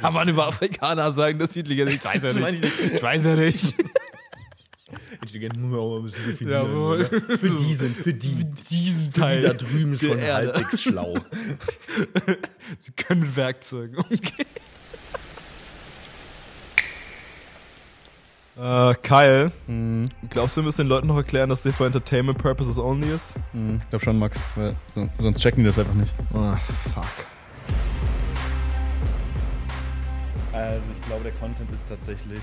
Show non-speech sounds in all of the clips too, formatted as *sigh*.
Kann man über Afrikaner sagen, dass sie intelligent sind? Ich weiß ja nicht. ich nicht. Ich weiß ja nicht. Intelligent muss man auch mal ein bisschen definieren. Jawohl. oder? Für die sind, für die, Diesen für die da drüben schon Erde. halbwegs schlau. *laughs* Sie können mit Werkzeugen umgehen. *laughs* Äh, Kyle, glaubst du, wir müssen den Leuten noch erklären, dass der for Entertainment Purposes only ist? Ich glaube schon, Max, weil so- sonst checken die das einfach nicht. Ah, fuck. Also ich glaube, der Content ist tatsächlich,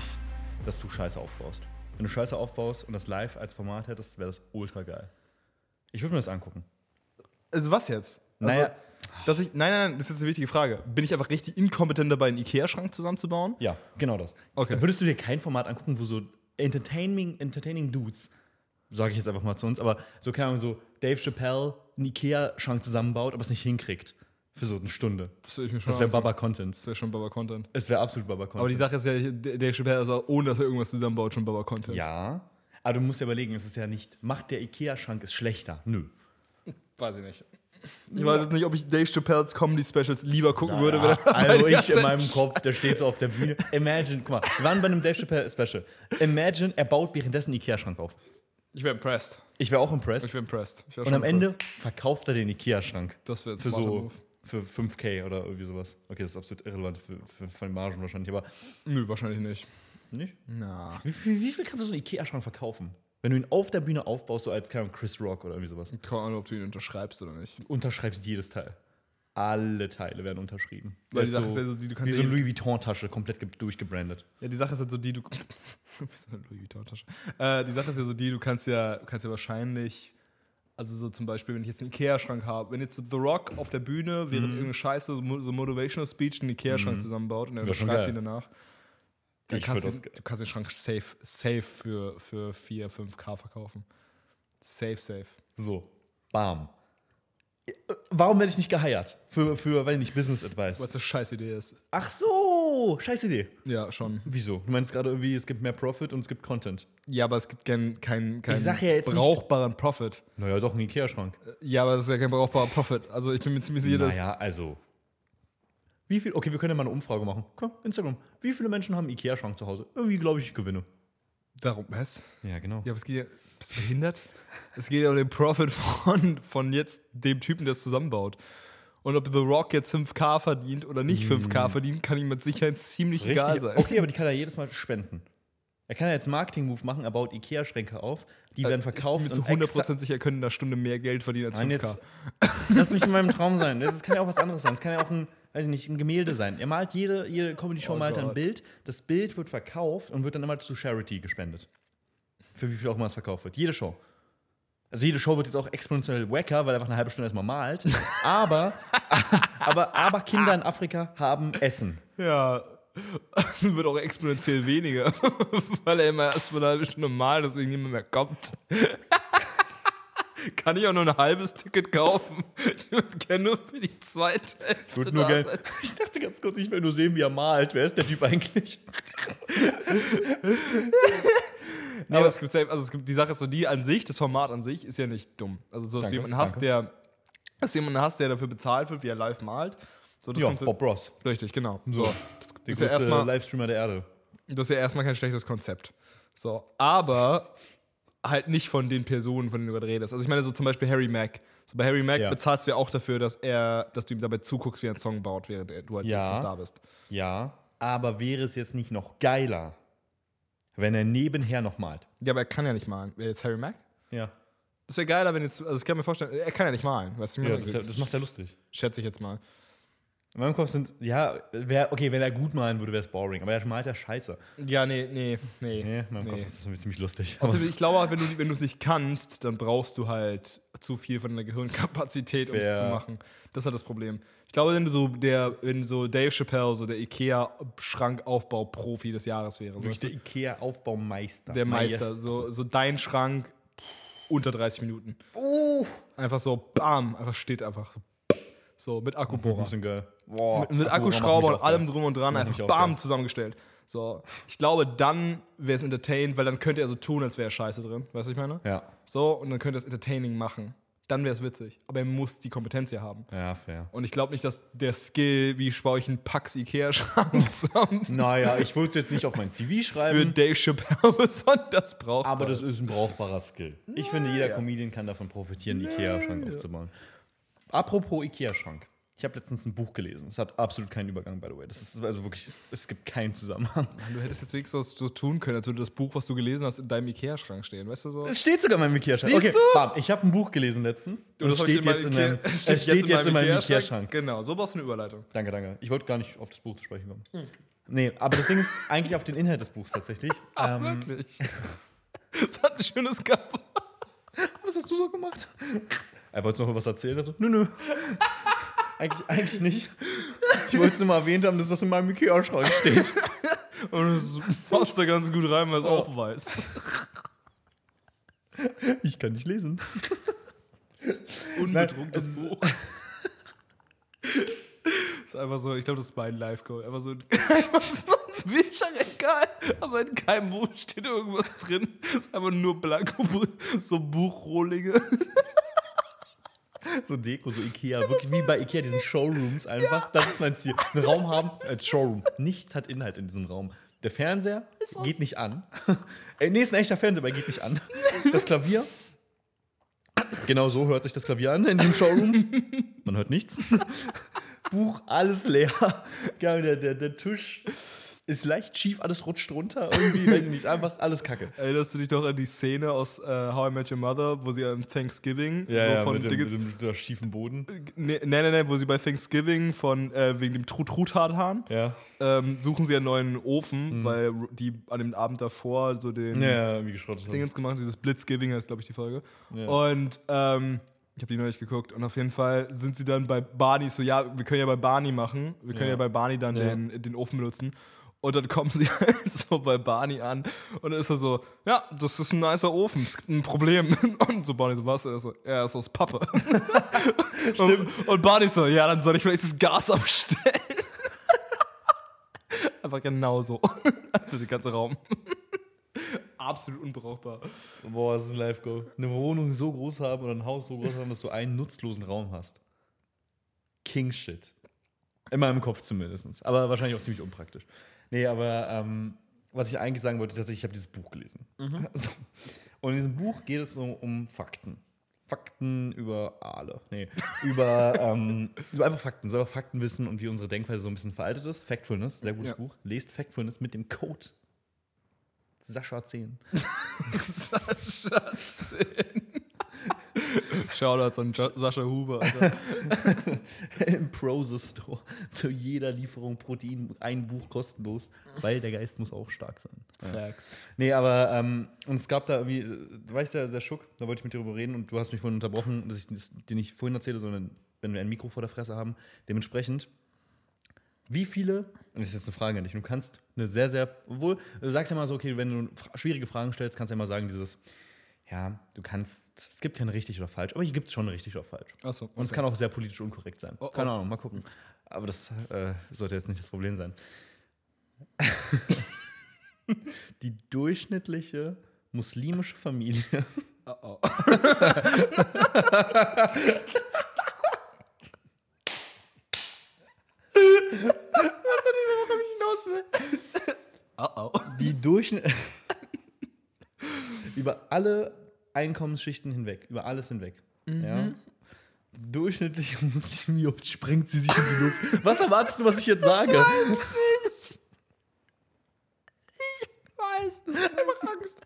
dass du Scheiße aufbaust. Wenn du Scheiße aufbaust und das live als Format hättest, wäre das ultra geil. Ich würde mir das angucken. Also was jetzt? Also, Naja. dass ich, nein, nein, nein, das ist jetzt eine wichtige Frage. Bin ich einfach richtig inkompetent dabei, einen Ikea-Schrank zusammenzubauen? Ja, genau das. Okay. Würdest du dir kein Format angucken, wo so entertaining, entertaining Dudes, sage ich jetzt einfach mal zu uns, aber so keine Ahnung, so Dave Chappelle einen Ikea-Schrank zusammenbaut, aber es nicht hinkriegt. Für so eine Stunde. Das würde Das wäre. Baba-Content. Das wäre schon Baba-Content. Es wäre absolut Baba-Content. Aber die Sache ist ja, der Chappelle ist auch, ohne dass er irgendwas zusammenbaut, schon Baba-Content. Ja, aber du musst ja überlegen, es ist ja nicht, macht der Ikea-Schrank es schlechter? Nö. Weiß ich nicht. Ich weiß jetzt nicht, ob ich Dave Chappelles Comedy-Specials lieber gucken würde, wenn Ja, er also ich in meinem Kopf, der steht so auf der Bühne. Imagine, guck mal, wir waren bei einem Dave Chappelle Special. Imagine, er baut währenddessen einen Ikea-Schrank auf. Ich wäre impressed. Ich wäre auch impressed. Ich wäre impressed. Ich wär Und am Ende impressed. verkauft er den Ikea-Schrank. Das wäre so für 5K oder irgendwie sowas. Okay, das ist absolut irrelevant für, für, für die Margen wahrscheinlich, aber Nö, wahrscheinlich nicht. nicht? Na. Wie viel, wie viel kannst du so einen Ikea-Schrank verkaufen? Wenn du ihn auf der Bühne aufbaust, so als keine Chris Rock oder irgendwie sowas. Keine Ahnung, ob du ihn unterschreibst oder nicht. Unterschreibst jedes Teil. Alle Teile werden unterschrieben. Weil die Sache ist ja so, die- du kannst wie ja so eine Louis Vuitton-Tasche, komplett ge- durchgebrandet. Ja, die Sache ist halt so die, du. *laughs* Wie so eine Louis Vuitton-Tasche. Äh, die Sache ist ja so die, du kannst ja, du kannst ja wahrscheinlich. Also so zum Beispiel, wenn ich jetzt einen Ikea-Schrank habe, wenn jetzt The Rock auf der Bühne während irgendeine Scheiße, so mo- so Motivational Speech, einen Ikea-Schrank zusammenbaut und er geil. ihn danach, dann kannst du, du kannst den Schrank safe, safe für, für 4, 5k verkaufen. Safe, safe. So, bam. Äh, Warum werde ich nicht geheiert? Für, für weiß ich nicht, Business Advice. Was eine scheiß Idee ist. Ach so, scheiß Idee. Ja, schon. Wieso? Du meinst gerade irgendwie, es gibt mehr Profit und es gibt Content. Ja, aber es gibt keinen kein, kein ja jetzt nicht- brauchbaren Profit. Naja, doch, ein Ikea-Schrank. Ja, aber das ist ja kein brauchbarer Profit. Also ich bin mir ziemlich sicher, dass. Naja, also. Wie viel, okay, wir können ja mal eine Umfrage machen. Komm, Instagram. Wie viele Menschen haben einen Ikea-Schrank zu Hause? Irgendwie glaube ich, ich gewinne. Darum, was? Ja, genau. Ja, aber es geht ja. Bist du behindert? Es geht ja um den Profit von, von jetzt dem Typen, der es zusammenbaut. Und ob The Rock jetzt 5K verdient oder nicht 5K verdient, kann ihm mit Sicherheit ziemlich egal sein. Okay, aber die kann er jedes Mal spenden. Er kann ja jetzt Marketing-Move machen, er baut Ikea-Schränke auf, die werden Ich verkauft. bin mir zu und 100% extra- sicher, können in einer Stunde mehr Geld verdienen als Nein, 5K. jetzt, lass mich in meinem Traum sein. Das kann ja auch was anderes sein. Es kann ja auch ein, weiß ich nicht, ein Gemälde sein. Er malt jede, jede Comedy-Show Oh malt ein. Bild. Das Bild wird verkauft und wird dann immer zu Charity gespendet. Für wie viel auch immer es verkauft wird. Jede Show. Also jede Show wird jetzt auch exponentiell wacker, weil er einfach eine halbe Stunde erstmal malt. Aber, *laughs* aber, aber Kinder in Afrika haben Essen. Ja, *laughs* wird auch exponentiell weniger, *laughs* weil er immer erst mal eine halbe Stunde malt, deswegen niemand mehr kommt. Kann ich auch nur ein halbes Ticket kaufen? Ich würde gerne nur für die zweite Hälfte nur da sein. ich dachte ganz kurz, ich will nur sehen, wie er malt. Wer ist der Typ eigentlich? Aber es gibt, safe- also es gibt die Sache ist so, die an sich, das Format an sich ist ja nicht dumm. Also so, dass du jemanden hast, danke. der, dass du jemanden hast, der dafür bezahlt wird, wie er live malt. So, das Ja, Bob Ross. Richtig, genau. So. Der Das ist ja erstmal Livestreamer der Erde. Das ist ja erstmal kein schlechtes Konzept. So, aber halt nicht von den Personen, von denen du gerade redest. Also ich meine so zum Beispiel Harry Mack. So bei Harry Mack Ja. bezahlst du ja auch dafür, dass er, dass du ihm dabei zuguckst, wie er einen Song baut, während du halt Ja. jetzt Star bist. Ja, aber wäre es jetzt nicht noch geiler, wenn er nebenher noch malt? Ja, aber er kann ja nicht malen. Wer jetzt Harry Mack? Ja. Das wäre geiler, wenn jetzt, also ich kann mir vorstellen, er kann ja nicht malen. Weißt du, ja das, das macht ja lustig. schätze ich jetzt mal. In meinem Kopf sind, ja, wär, okay, wenn er gut malen würde, wäre es boring, aber er malt ja scheiße. Ja, nee, nee, nee. Nee, in meinem Nee. Kopf ist das irgendwie ziemlich lustig. Außerdem, ich glaube, auch, wenn du wenn du es nicht kannst, dann brauchst du halt zu viel von deiner Gehirnkapazität, um es zu machen. Das ist halt das Problem. Ich glaube, wenn du so der, wenn so Dave Chappelle, so der IKEA-Schrankaufbau-Profi des Jahres wäre, Wirklich der Ikea-Aufbaumeister. der Meister, so, so dein Schrank unter 30 Minuten. Uh, Einfach so, bam, einfach steht einfach so, so mit ein Akkubohrer. bisschen geil. Boah, Mit, mit Akkuschrauber und allem drum und dran, einfach bam zusammengestellt. So, ich glaube, dann wäre es entertained, weil dann könnte er so tun, als wäre Scheiße drin. Weißt du, was ich meine? Ja. So, und dann könnte er es entertaining machen. Dann wäre es witzig. Aber er muss die Kompetenz ja haben. Ja, fair. Und ich glaube nicht, dass der Skill, wie baue ich einen Pax Ikea-Schrank *laughs* zusammen, Naja, ich wollte es jetzt nicht auf mein CV für schreiben, Dave Chappelle *laughs* besonders braucht. aber das ist ein brauchbarer Skill. Ich finde, jeder. Comedian kann davon profitieren, einen Ikea-Schrank aufzubauen. Apropos Ikea-Schrank. Ich habe letztens ein Buch gelesen. Es hat absolut keinen Übergang, by the way. Das ist also wirklich, es gibt keinen Zusammenhang. Du hättest jetzt wenigstens so tun können, als würde das Buch, was du gelesen hast, in deinem Ikea-Schrank stehen. Weißt du so? Es steht sogar in meinem Ikea-Schrank. Siehst Okay, du? bam, ich habe ein Buch gelesen letztens. Und es das steht jetzt in meinem, *laughs* es steht jetzt in meinem Ikea-Schrank. Genau, so baust du eine Überleitung. Danke, danke. Ich wollte gar nicht auf das Buch zu sprechen kommen. Nee, aber das Ding ist eigentlich auf den Inhalt des Buchs tatsächlich. *laughs* Ach, Ähm, wirklich? Das hat ein schönes Cover. *laughs* was hast du so gemacht? Er wollte noch was erzählen. Also, nö, nö. Eigentlich, eigentlich nicht. Ich wollte es nur mal erwähnt haben, dass das in meinem Ikea-Schrank steht. *laughs* Und es passt da ganz gut rein, weil es auch weiß. Ich kann nicht lesen. Unbedrucktes es ist- Buch. ist einfach so, ich glaube, das ist mein Life-Goal. Einfach so, so ein *laughs* Bücherregal, aber in keinem Buch steht irgendwas drin. Es ist einfach nur blanko, so Buchrohlinge. So Deko, so Ikea. Wirklich wie bei Ikea, diesen Showrooms einfach. Das ist mein Ziel. Einen Raum haben als Showroom. Nichts hat Inhalt in diesem Raum. Der Fernseher geht nicht an. *laughs* Ey, nee, ist ein echter Fernseher, aber er geht nicht an. Das Klavier. Genau so hört sich das Klavier an in diesem Showroom. Man hört nichts. *laughs* Buch, alles leer. Der, der, der Tisch ist leicht schief, alles rutscht runter. Irgendwie, weiß ich nicht, *laughs* einfach alles kacke. Erinnerst du dich doch an die Szene aus äh, How I Met Your Mother, wo sie an Thanksgiving so von mit, mit, dem, mit dem schiefen Boden. Nee, nee, nee, nee, wo sie bei Thanksgiving von äh, wegen dem Trut-Truthahn Ja. ähm, suchen sie einen neuen Ofen, weil r- die an dem Abend davor so den Ja, haben. Dingens gemacht, dieses Blitzgiving heißt, glaube ich, die Folge. Ja. Und ähm, ich habe die neulich geguckt und auf jeden Fall sind sie dann bei Barney so, ja, wir können ja bei Barney machen, wir können ja, Ja. bei Barney dann Ja. den, den Ofen benutzen. Und dann kommen sie *laughs* halt so bei Barney an und dann ist er so, ja, das ist ein nicer Ofen, es gibt ein Problem. *laughs* Und so Barney so, was? Er so, ja, ist aus Pappe. *laughs* Stimmt. Und, und Barney so, ja, dann soll ich vielleicht das Gas abstellen. Einfach genau so. Für den ganzen Raum. Absolut unbrauchbar. Boah, das ist ein Live-Goal. Eine Wohnung so groß haben oder ein Haus so groß haben, dass du einen nutzlosen Raum hast. King Shit. In meinem Kopf zumindest. Aber wahrscheinlich auch ziemlich unpraktisch. Nee, aber ähm, was ich eigentlich sagen wollte, tatsächlich, ich habe dieses Buch gelesen. *laughs* So. Und in diesem Buch geht es um, um Fakten. Fakten über Aale. Nee, über, *laughs* ähm, über einfach Fakten. So einfach Fakten wissen und wie unsere Denkweise so ein bisschen veraltet ist. Factfulness, sehr gutes Ja. Buch. Lest Factfulness mit dem Code Sascha 10. *laughs* Schatz. *laughs* Shoutouts an Jo- Sascha Huber. *laughs* Im Prose Store zu jeder Lieferung Protein ein Buch kostenlos, weil der Geist muss auch stark sein. Facts. Nee, aber ähm, und es gab da irgendwie, da war ich sehr, sehr schock, da wollte ich mit dir drüber reden und du hast mich vorhin unterbrochen, dass ich das dir nicht vorhin erzähle, sondern wenn wir ein Mikro vor der Fresse haben. Dementsprechend, wie viele, und das ist jetzt eine Frage an dich, du kannst eine sehr, sehr, obwohl, du sagst ja mal so, okay, wenn du schwierige Fragen stellst, kannst du ja mal sagen, dieses, ja, du kannst, es gibt kein richtig oder falsch, aber hier gibt es schon richtig oder falsch. Achso. Und es kann auch sehr politisch unkorrekt sein. Oh, oh. Keine Ahnung, mal gucken. Aber das äh, sollte jetzt nicht das Problem sein. *laughs* Die durchschnittliche muslimische Familie. Oh, oh. *laughs* Oh, oh. Die *laughs* Durchschnitt. Über alle Einkommensschichten hinweg. Über alles hinweg. Ja. Die durchschnittliche *laughs* Muslim, wie oft sprengt sie sich in die Luft? Was erwartest du, was ich jetzt sage? weiß. Einfach Angst.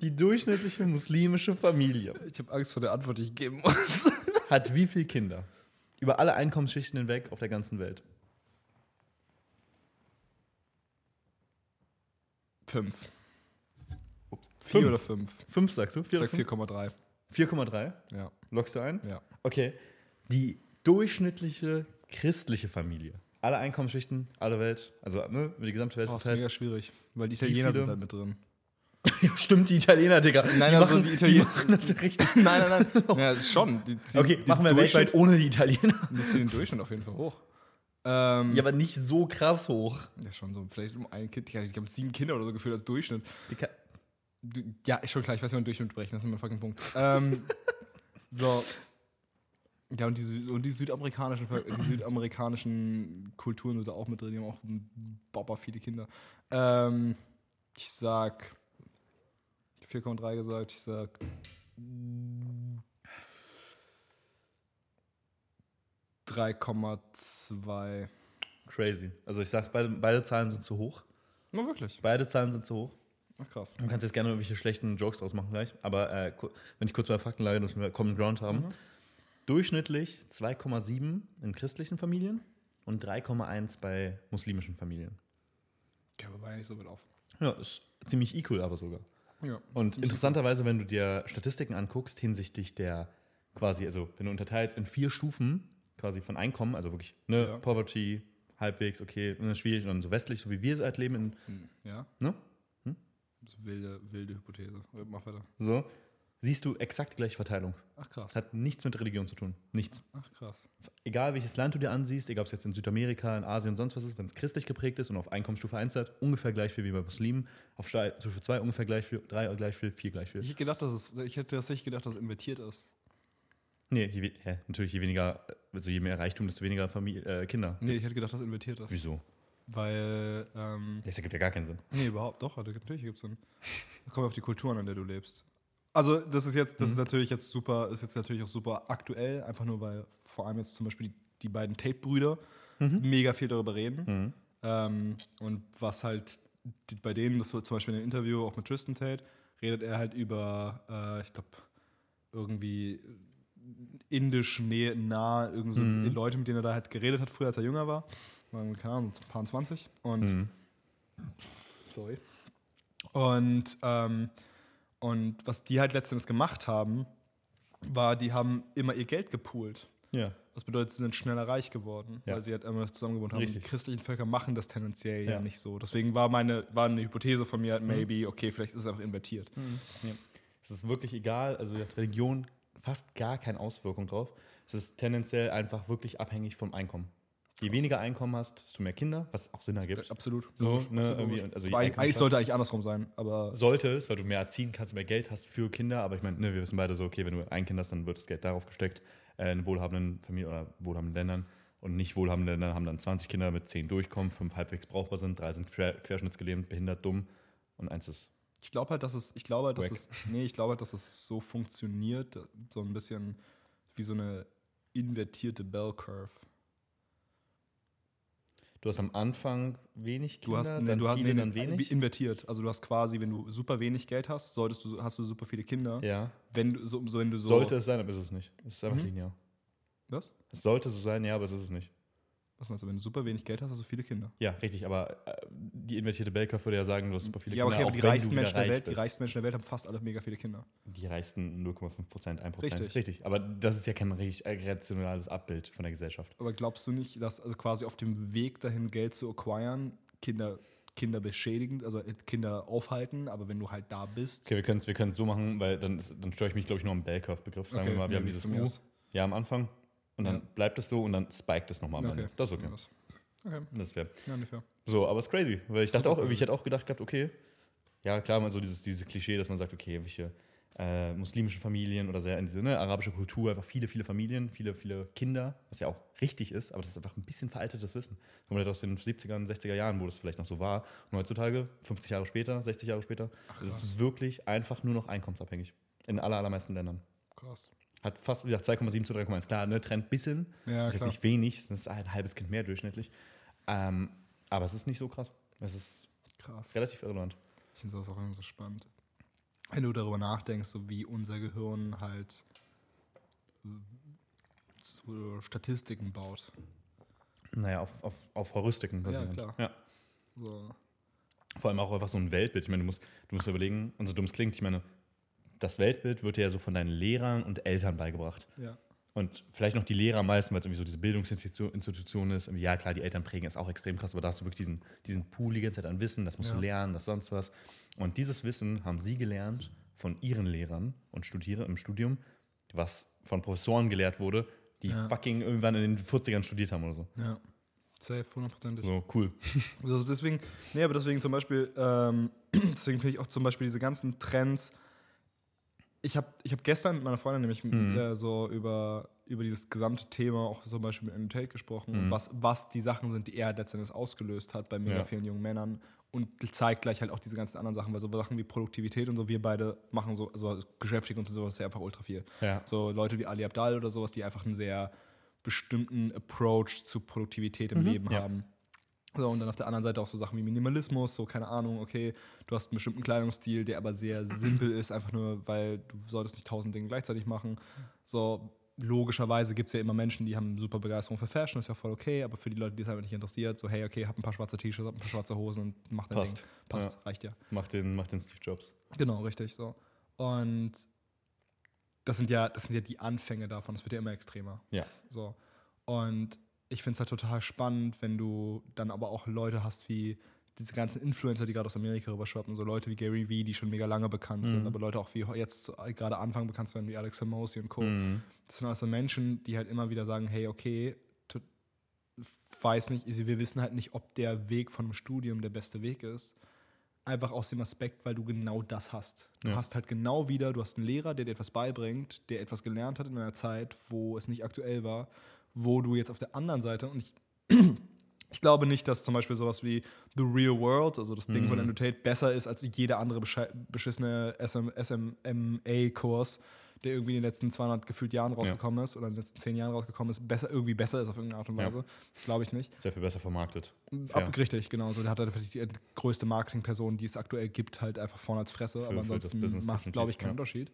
Die durchschnittliche muslimische Familie Ich habe Angst vor der Antwort, die ich geben muss. *laughs* hat wie viele Kinder? Über alle Einkommensschichten hinweg auf der ganzen Welt. Fünf. Ups. Vier Fünf. oder fünf? Fünf sagst du? Ich Vier sag oder fünf? 4,3. 4,3. Ja. Lockst du ein? Ja. Okay. Die durchschnittliche christliche Familie. Alle Einkommensschichten, alle Welt, also ne, die gesamte Welt Oh, ist mega schwierig. Weil die Italiener sind halt mit drin. *laughs* Stimmt, die Italiener, Digga. Nein, die, also machen, die die, Italiener- machen das richtig. *laughs* nein, nein, nein. *laughs* Ja, schon. Die Okay, die machen wir weltweit ohne die Italiener. Die ziehen den Durchschnitt auf jeden Fall hoch. Ähm, Ja, aber nicht so krass hoch. ja, schon so. Vielleicht um ein Kind. Ich glaube, sieben Kinder oder so gefühlt als Durchschnitt. Die Du- Ja, ist schon klar. Ich weiß, wie man Durchschnitt berechnet. Das ist mein fucking Punkt. Ähm, *laughs* so. Ja, und die, und die südamerikanischen, die südamerikanischen Kulturen sind da auch mit drin. Die haben auch baba viele Kinder. Ähm, ich sag 4,3 gesagt. Ich sag mm, 3,2. Crazy. Also ich sag, beide, beide Zahlen sind zu hoch. Na wirklich? Beide Zahlen sind zu hoch. Ach krass. Du kannst jetzt gerne irgendwelche schlechten Jokes draus machen gleich. Aber äh, wenn ich kurz bei Faktenlage, dass wir Common Ground haben. Durchschnittlich 2,7 in christlichen Familien und 3,1 bei muslimischen Familien. Ja, aber war ja nicht so weit auf. Ja, ist ziemlich equal aber sogar. Ja, Und interessanterweise, wenn du dir Statistiken anguckst hinsichtlich der quasi, also wenn du unterteilst in vier Stufen quasi von Einkommen, also wirklich ne, Ja. Poverty, halbwegs, okay, ne, schwierig und dann so westlich, so wie wir es halt leben, in, Ja, ne? So wilde, wilde Hypothese. Mach weiter. so, siehst du exakt die gleiche Verteilung. Ach krass. Hat nichts mit Religion zu tun. Nichts. Ach krass. Egal welches Land du dir ansiehst, egal ob es jetzt in Südamerika, in Asien, sonst was ist, wenn es christlich geprägt ist und auf Einkommensstufe 1 hat, ungefähr gleich viel wie bei Muslimen, auf Stufe 2 ungefähr gleich viel, 3 gleich viel, 4 gleich viel. Ich hätte gedacht, dass es, ich hätte tatsächlich gedacht, dass es invertiert ist. Nee, je, hä, natürlich je weniger, also je mehr Reichtum, desto weniger Familie, äh, Kinder. Nee, ich hätte gedacht, dass es invertiert ist. Wieso? Weil, ähm, Das ergibt ja gar keinen Sinn. nee, überhaupt doch, also natürlich gibt es Sinn. Kommt auf die Kulturen, an der du lebst. Also, das ist jetzt, das ist natürlich jetzt super, ist jetzt natürlich auch super aktuell, einfach nur weil vor allem jetzt zum Beispiel die, die beiden Tate-Brüder mega viel darüber reden. Ähm, und was halt die, bei denen, das wird zum Beispiel in einem Interview auch mit Tristan Tate, redet er halt über, äh, ich glaube, irgendwie indisch nah, irgend so Leute, mit denen er da halt geredet hat, früher als er jünger war. Keine Ahnung, so ein paar 20. Und sorry. Und, ähm, und was die halt letztendlich gemacht haben, war, die haben immer ihr Geld gepoolt. Ja. Das bedeutet, sie sind schneller reich geworden, Ja. weil sie halt immer das zusammengewohnt haben. Richtig. Die christlichen Völker machen das tendenziell ja, Ja. nicht so. Deswegen war meine war eine Hypothese von mir halt, maybe, okay, vielleicht ist es einfach invertiert. ja. Es ist wirklich egal, also hat Religion fast gar keine Auswirkung drauf. Es ist tendenziell einfach wirklich abhängig vom Einkommen. Je weniger Einkommen hast, desto mehr Kinder, was auch Sinn ergibt. Absolut. So, ne, absolut also Aber eigentlich, sollte eigentlich andersrum sein, aber Sollte es, weil du mehr erziehen kannst, mehr Geld hast für Kinder. Aber ich meine, ne, wir wissen beide so, okay, wenn du ein Kind hast, dann wird das Geld darauf gesteckt, äh, in wohlhabenden Familien oder wohlhabenden Ländern. Und nicht wohlhabende Länder haben dann 20 Kinder mit 10 durchkommen, 5 halbwegs brauchbar sind, 3 sind quer, querschnittsgelähmt, behindert, dumm und eins ist. ich glaube halt, dass es, ich glaube halt, dass es, nee, ich glaube halt, dass es so funktioniert, so ein bisschen wie so eine invertierte Bell Curve. Du hast am Anfang wenig Du Kinder, hast, nee, dann du hast viele, nee, dann wenig. invertiert. Also du hast quasi, wenn du super wenig Geld hast, solltest du, hast du super viele Kinder. Ja, Wenn du so, so wenn du so. sollte es sein, aber ist es nicht. Es ist einfach Mhm. linear. Was? Es sollte so sein, ja, aber es ist es nicht. Was meinst du, wenn du super wenig Geld hast, hast du viele Kinder? Ja, richtig, aber äh, die invertierte Bellcurve würde ja sagen, du hast super viele ja, okay, Kinder, aber die auch wenn reichsten, Menschen der Welt, die bist. reichsten Menschen der Welt haben fast alle mega viele Kinder. Die reichsten 0,5 Prozent, 1 Prozent. Richtig. Richtig. Aber das ist ja kein richtig rationales Abbild von der Gesellschaft. Aber glaubst du nicht, dass also quasi auf dem Weg dahin, Geld zu acquiren, Kinder, Kinder beschädigen, also äh, Kinder aufhalten, aber wenn du halt da bist. Okay, wir können es wir können's so machen, weil dann, dann störe ich mich, glaube ich, nur am Bell-Curve-Begriff. Sagen Okay, wir mal, wir ja, haben dieses U ja am Anfang und dann Ja. bleibt es so und dann spiked es nochmal am Ende. Das ist okay. Okay, Das wäre. ja, nicht fair. So, aber es ist crazy, weil ich dachte auch, ich hätte auch gedacht gehabt, okay, ja klar, mal so dieses, dieses Klischee, dass man sagt, okay, welche äh, muslimische Familien oder sehr in diese ne, arabische Kultur, einfach viele, viele Familien, viele, viele Kinder, was ja auch richtig ist, aber das ist einfach ein bisschen veraltetes Wissen. Kommt halt aus den 70er und 60er Jahren, wo das vielleicht noch so war. Und heutzutage, 50 Jahre später, 60 Jahre später, ist es wirklich einfach nur noch einkommensabhängig. In aller, allermeisten Ländern. Krass. Hat fast, wie gesagt, 2,7 zu 3,1. Klar, ne, Trend bisschen. Ja, das ist jetzt nicht wenig, das ist ein halbes Kind mehr durchschnittlich. Ähm, aber es ist nicht so krass. Es ist Krass. relativ irrelevant. Ich finde das auch irgendwie so spannend. Wenn du darüber nachdenkst, so wie unser Gehirn halt so Statistiken baut. Naja, auf, auf, auf Heuristiken basierend. klar. Ja. So. Vor allem auch einfach so ein Weltbild. Ich meine, du musst, du musst überlegen, und so dumm es klingt, ich meine, das Weltbild wird dir ja so von deinen Lehrern und Eltern beigebracht. Ja. Und vielleicht noch die Lehrer am meisten, weil es irgendwie so diese Bildungsinstitution Institution ist. Ja, klar, die Eltern prägen ist auch extrem krass, aber da hast du wirklich diesen, diesen Pool die ganze Zeit an Wissen, das musst Ja. du lernen, das sonst was. Und dieses Wissen haben sie gelernt von ihren Lehrern und Studiere im Studium, was von Professoren gelehrt wurde, die Ja. fucking irgendwann in den 40ern studiert haben oder so. Ja. Safe, hundertprozentig. So, cool. Also deswegen, nee, aber deswegen zum Beispiel, ähm, *clears throat* deswegen finde ich auch zum Beispiel diese ganzen Trends ich habe ich hab gestern mit meiner Freundin nämlich Mhm. äh, so über, über dieses gesamte Thema auch zum Beispiel mit Andrew Tate gesprochen, Mhm. was, was die Sachen sind, die er letztendlich ausgelöst hat bei mega Ja. vielen jungen Männern und zeigt gleich halt auch diese ganzen anderen Sachen, weil so Sachen wie Produktivität und so, wir beide machen so, also beschäftigen uns mit sowas sehr einfach ultra viel. Ja. So Leute wie Ali Abdal oder sowas, die einfach einen sehr bestimmten Approach zu Produktivität im Leben Mhm. ja. haben. So, und dann auf der anderen Seite auch so Sachen wie Minimalismus, so keine Ahnung, okay, du hast einen bestimmten Kleidungsstil, der aber sehr simpel ist, einfach nur, weil du solltest nicht tausend Dinge gleichzeitig machen. So, logischerweise gibt es ja immer Menschen, die haben super Begeisterung für Fashion, ist ja voll okay, aber für die Leute, die es einfach nicht interessiert, so, hey, okay, hab ein paar schwarze T-Shirts, hab ein paar schwarze Hosen und mach dein Passt. Ding. Passt, Ja. reicht ja. Mach den, mach den Steve Jobs. Genau, richtig, so. Und das sind ja, das sind ja die Anfänge davon, es wird ja immer extremer. Ja. So. Und ich finde es halt total spannend, wenn du dann aber auch Leute hast wie diese ganzen Influencer, die gerade aus Amerika rüberschwappen, so Leute wie Gary Vee, die schon mega lange bekannt sind, aber Leute auch wie jetzt gerade Anfang bekannt zu werden, wie Alex Hormozy und Co. Mhm. Das sind also Menschen, die halt immer wieder sagen, hey, okay, weiß nicht, wir wissen halt nicht, ob der Weg von einem Studium der beste Weg ist. Einfach aus dem Aspekt, weil du genau das hast. Du Ja. hast halt genau wieder, du hast einen Lehrer, der dir etwas beibringt, der etwas gelernt hat in einer Zeit, wo es nicht aktuell war, wo du jetzt auf der anderen Seite, und ich, *clears throat* ich glaube nicht, dass zum Beispiel sowas wie The Real World, also das Ding von Andrew Tate, besser ist als jeder andere beschissene SM, SMA-Kurs, der irgendwie in den letzten 200 gefühlt Jahren rausgekommen ist oder in den letzten 10 Jahren rausgekommen ist, besser, irgendwie besser ist auf irgendeine Art und Ja. Weise. Das glaube ich nicht. Sehr viel besser vermarktet. Ab, richtig, genau. So, der hat halt die größte Marketingperson, die es aktuell gibt, halt einfach vorne als Fresse. aber für das ansonsten macht es, glaube ich, keinen ja. Unterschied.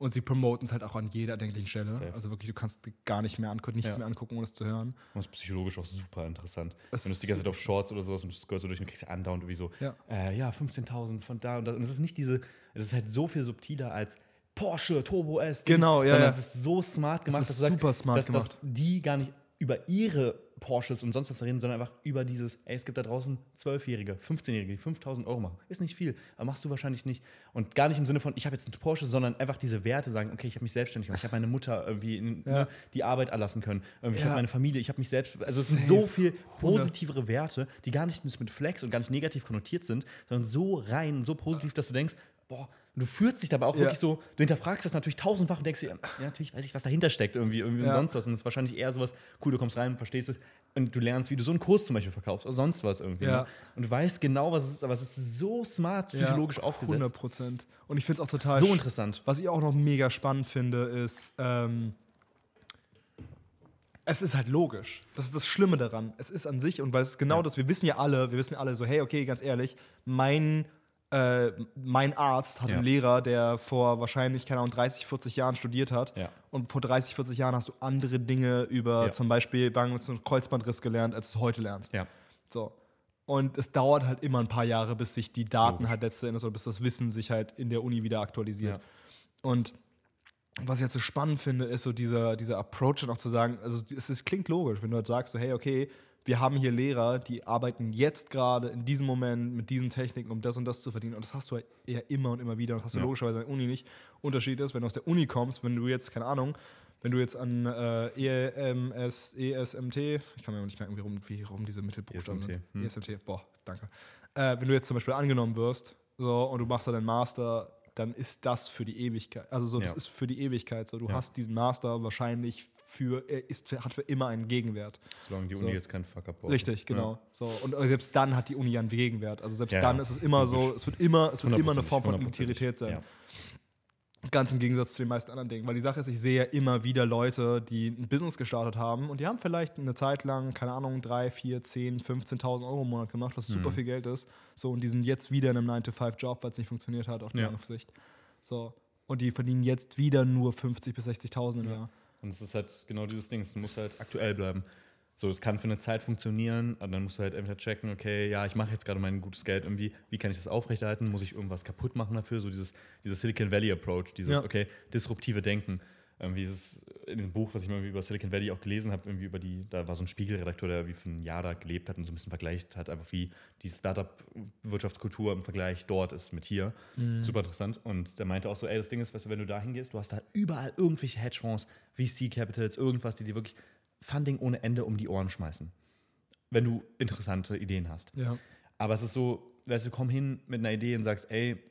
Und sie promoten es halt auch an jeder erdenklichen Stelle. Safe. Also wirklich, du kannst gar nicht mehr angucken, nichts Ja. mehr angucken, ohne es zu hören. Und das ist psychologisch auch super interessant. Das Wenn du es die ganze Zeit auf Shorts oder sowas und du scrollst so durch und kriegst ja andauernd irgendwie so, Ja. äh, ja, 15.000 von da und da. Und es ist nicht diese, es ist halt so viel subtiler als Porsche, Turbo S. Genau, ja, Sondern ja. es ist so smart gemacht, ist dass du sagst, super smart dass, dass gemacht. die gar nicht über ihre Porsches und sonst was reden, sondern einfach über dieses, ey, es gibt da draußen 12-Jährige, 15-Jährige, die 5000 Euro machen. Ist nicht viel, aber machst du wahrscheinlich nicht. Und gar nicht im Sinne von, ich habe jetzt einen Porsche, sondern einfach diese Werte sagen, okay, ich habe mich selbstständig gemacht, ich habe meine Mutter irgendwie in, Ja. ne, die Arbeit erlassen können, ich Ja. habe meine Familie, ich habe mich selbst, also es sind Safe. so viel positivere Werte, die gar nicht mit Flex und gar nicht negativ konnotiert sind, sondern so rein, so positiv, dass du denkst, boah, du fühlst dich dabei auch Ja. wirklich so, du hinterfragst das natürlich tausendfach und denkst dir, ja, natürlich weiß ich, was dahinter steckt, irgendwie, irgendwie Ja. und sonst was. Und es ist wahrscheinlich eher sowas, cool, du kommst rein, verstehst es und du lernst, wie du so einen Kurs zum Beispiel verkaufst oder sonst was irgendwie. Ja. Ne? Und du weißt genau, was es ist, aber es ist so smart psychologisch aufgesetzt. 100 Prozent. Und ich finde es auch total So interessant. Was ich auch noch mega spannend finde, ist, ähm, es ist halt logisch. Das ist das Schlimme daran. Es ist an sich, und weil es genau das, wir wissen ja alle, wir wissen ja alle so, hey, okay, ganz ehrlich, mein, äh, mein Arzt hat Ja. einen Lehrer, der vor wahrscheinlich, keine Ahnung, 30, 40 Jahren studiert hat. Ja. Und vor 30, 40 Jahren hast du andere Dinge über Ja. zum Beispiel, sagen wir einen Kreuzbandriss gelernt, als du heute lernst. So. Und es dauert halt immer ein paar Jahre, bis sich die Daten halt letzten Endes oder bis das Wissen sich halt in der Uni wieder aktualisiert. Und was ich jetzt so spannend finde, ist so dieser, dieser Approach dann auch zu sagen, also es, es klingt logisch, wenn du halt sagst, so, hey, okay, wir haben hier Lehrer, die arbeiten jetzt gerade in diesem Moment mit diesen Techniken, um das und das zu verdienen. Und das hast du halt eher immer und immer wieder. Und das hast du Ja. logischerweise an der Uni nicht. Unterschied ist, wenn du aus der Uni kommst, wenn du jetzt, keine Ahnung, wenn du jetzt an äh, EMS, ESMT, ich kann mir nicht merken, wie rum, wie rum diese Mittelbuchstaben ESMT, hm. ESMT, boah, danke. Äh, wenn du jetzt zum Beispiel angenommen wirst so, und du machst da deinen Master, dann ist das für die Ewigkeit. Also so, das Ja. ist für die Ewigkeit. So, du Ja. hast diesen Master wahrscheinlich für, er ist, hat für immer einen Gegenwert. Solange die So. Uni jetzt keinen Fuck-up braucht. Richtig, genau. So, und selbst dann hat die Uni ja einen Gegenwert. Also selbst Ja, dann ist es immer so, es wird immer, es wird immer eine 100%, Form von 100%. Integrität sein. Ja. Ganz im Gegensatz zu den meisten anderen Dingen. Weil die Sache ist, ich sehe ja immer wieder Leute, die ein Business gestartet haben und die haben vielleicht eine Zeit lang, keine Ahnung, 3, 4, 10, 15.000 Euro im Monat gemacht, was Mhm. super viel Geld ist. So, und die sind jetzt wieder in einem 9-to-5-Job, weil es nicht funktioniert hat auf die Ja. Sicht. So. Und die verdienen jetzt wieder nur 50.000 bis 60.000 im Ja. Jahr. Und es ist halt genau dieses Ding, du musst halt aktuell bleiben. So, es kann für eine Zeit funktionieren, aber dann musst du halt entweder checken, okay, ja, ich mache jetzt gerade mein gutes Geld irgendwie, wie kann ich das aufrechterhalten? Muss ich irgendwas kaputt machen dafür? So dieses, dieses Silicon Valley Approach, dieses, Ja. okay, disruptive Denken. Irgendwie ist es in diesem Buch, was ich mal über Silicon Valley auch gelesen habe, irgendwie über die, da war so ein Spiegelredakteur, der wie für ein Jahr da gelebt hat und so ein bisschen vergleicht hat, einfach wie die Startup-Wirtschaftskultur im Vergleich dort ist mit hier. Super interessant. Und der meinte auch so, ey, das Ding ist, weißt du, wenn du da hingehst, du hast da überall irgendwelche Hedgefonds, VC-Capitals, irgendwas, die dir wirklich Funding ohne Ende um die Ohren schmeißen. Wenn du interessante Ideen hast. Ja. Aber es ist so, weißt du, komm hin mit einer Idee und sagst, ey,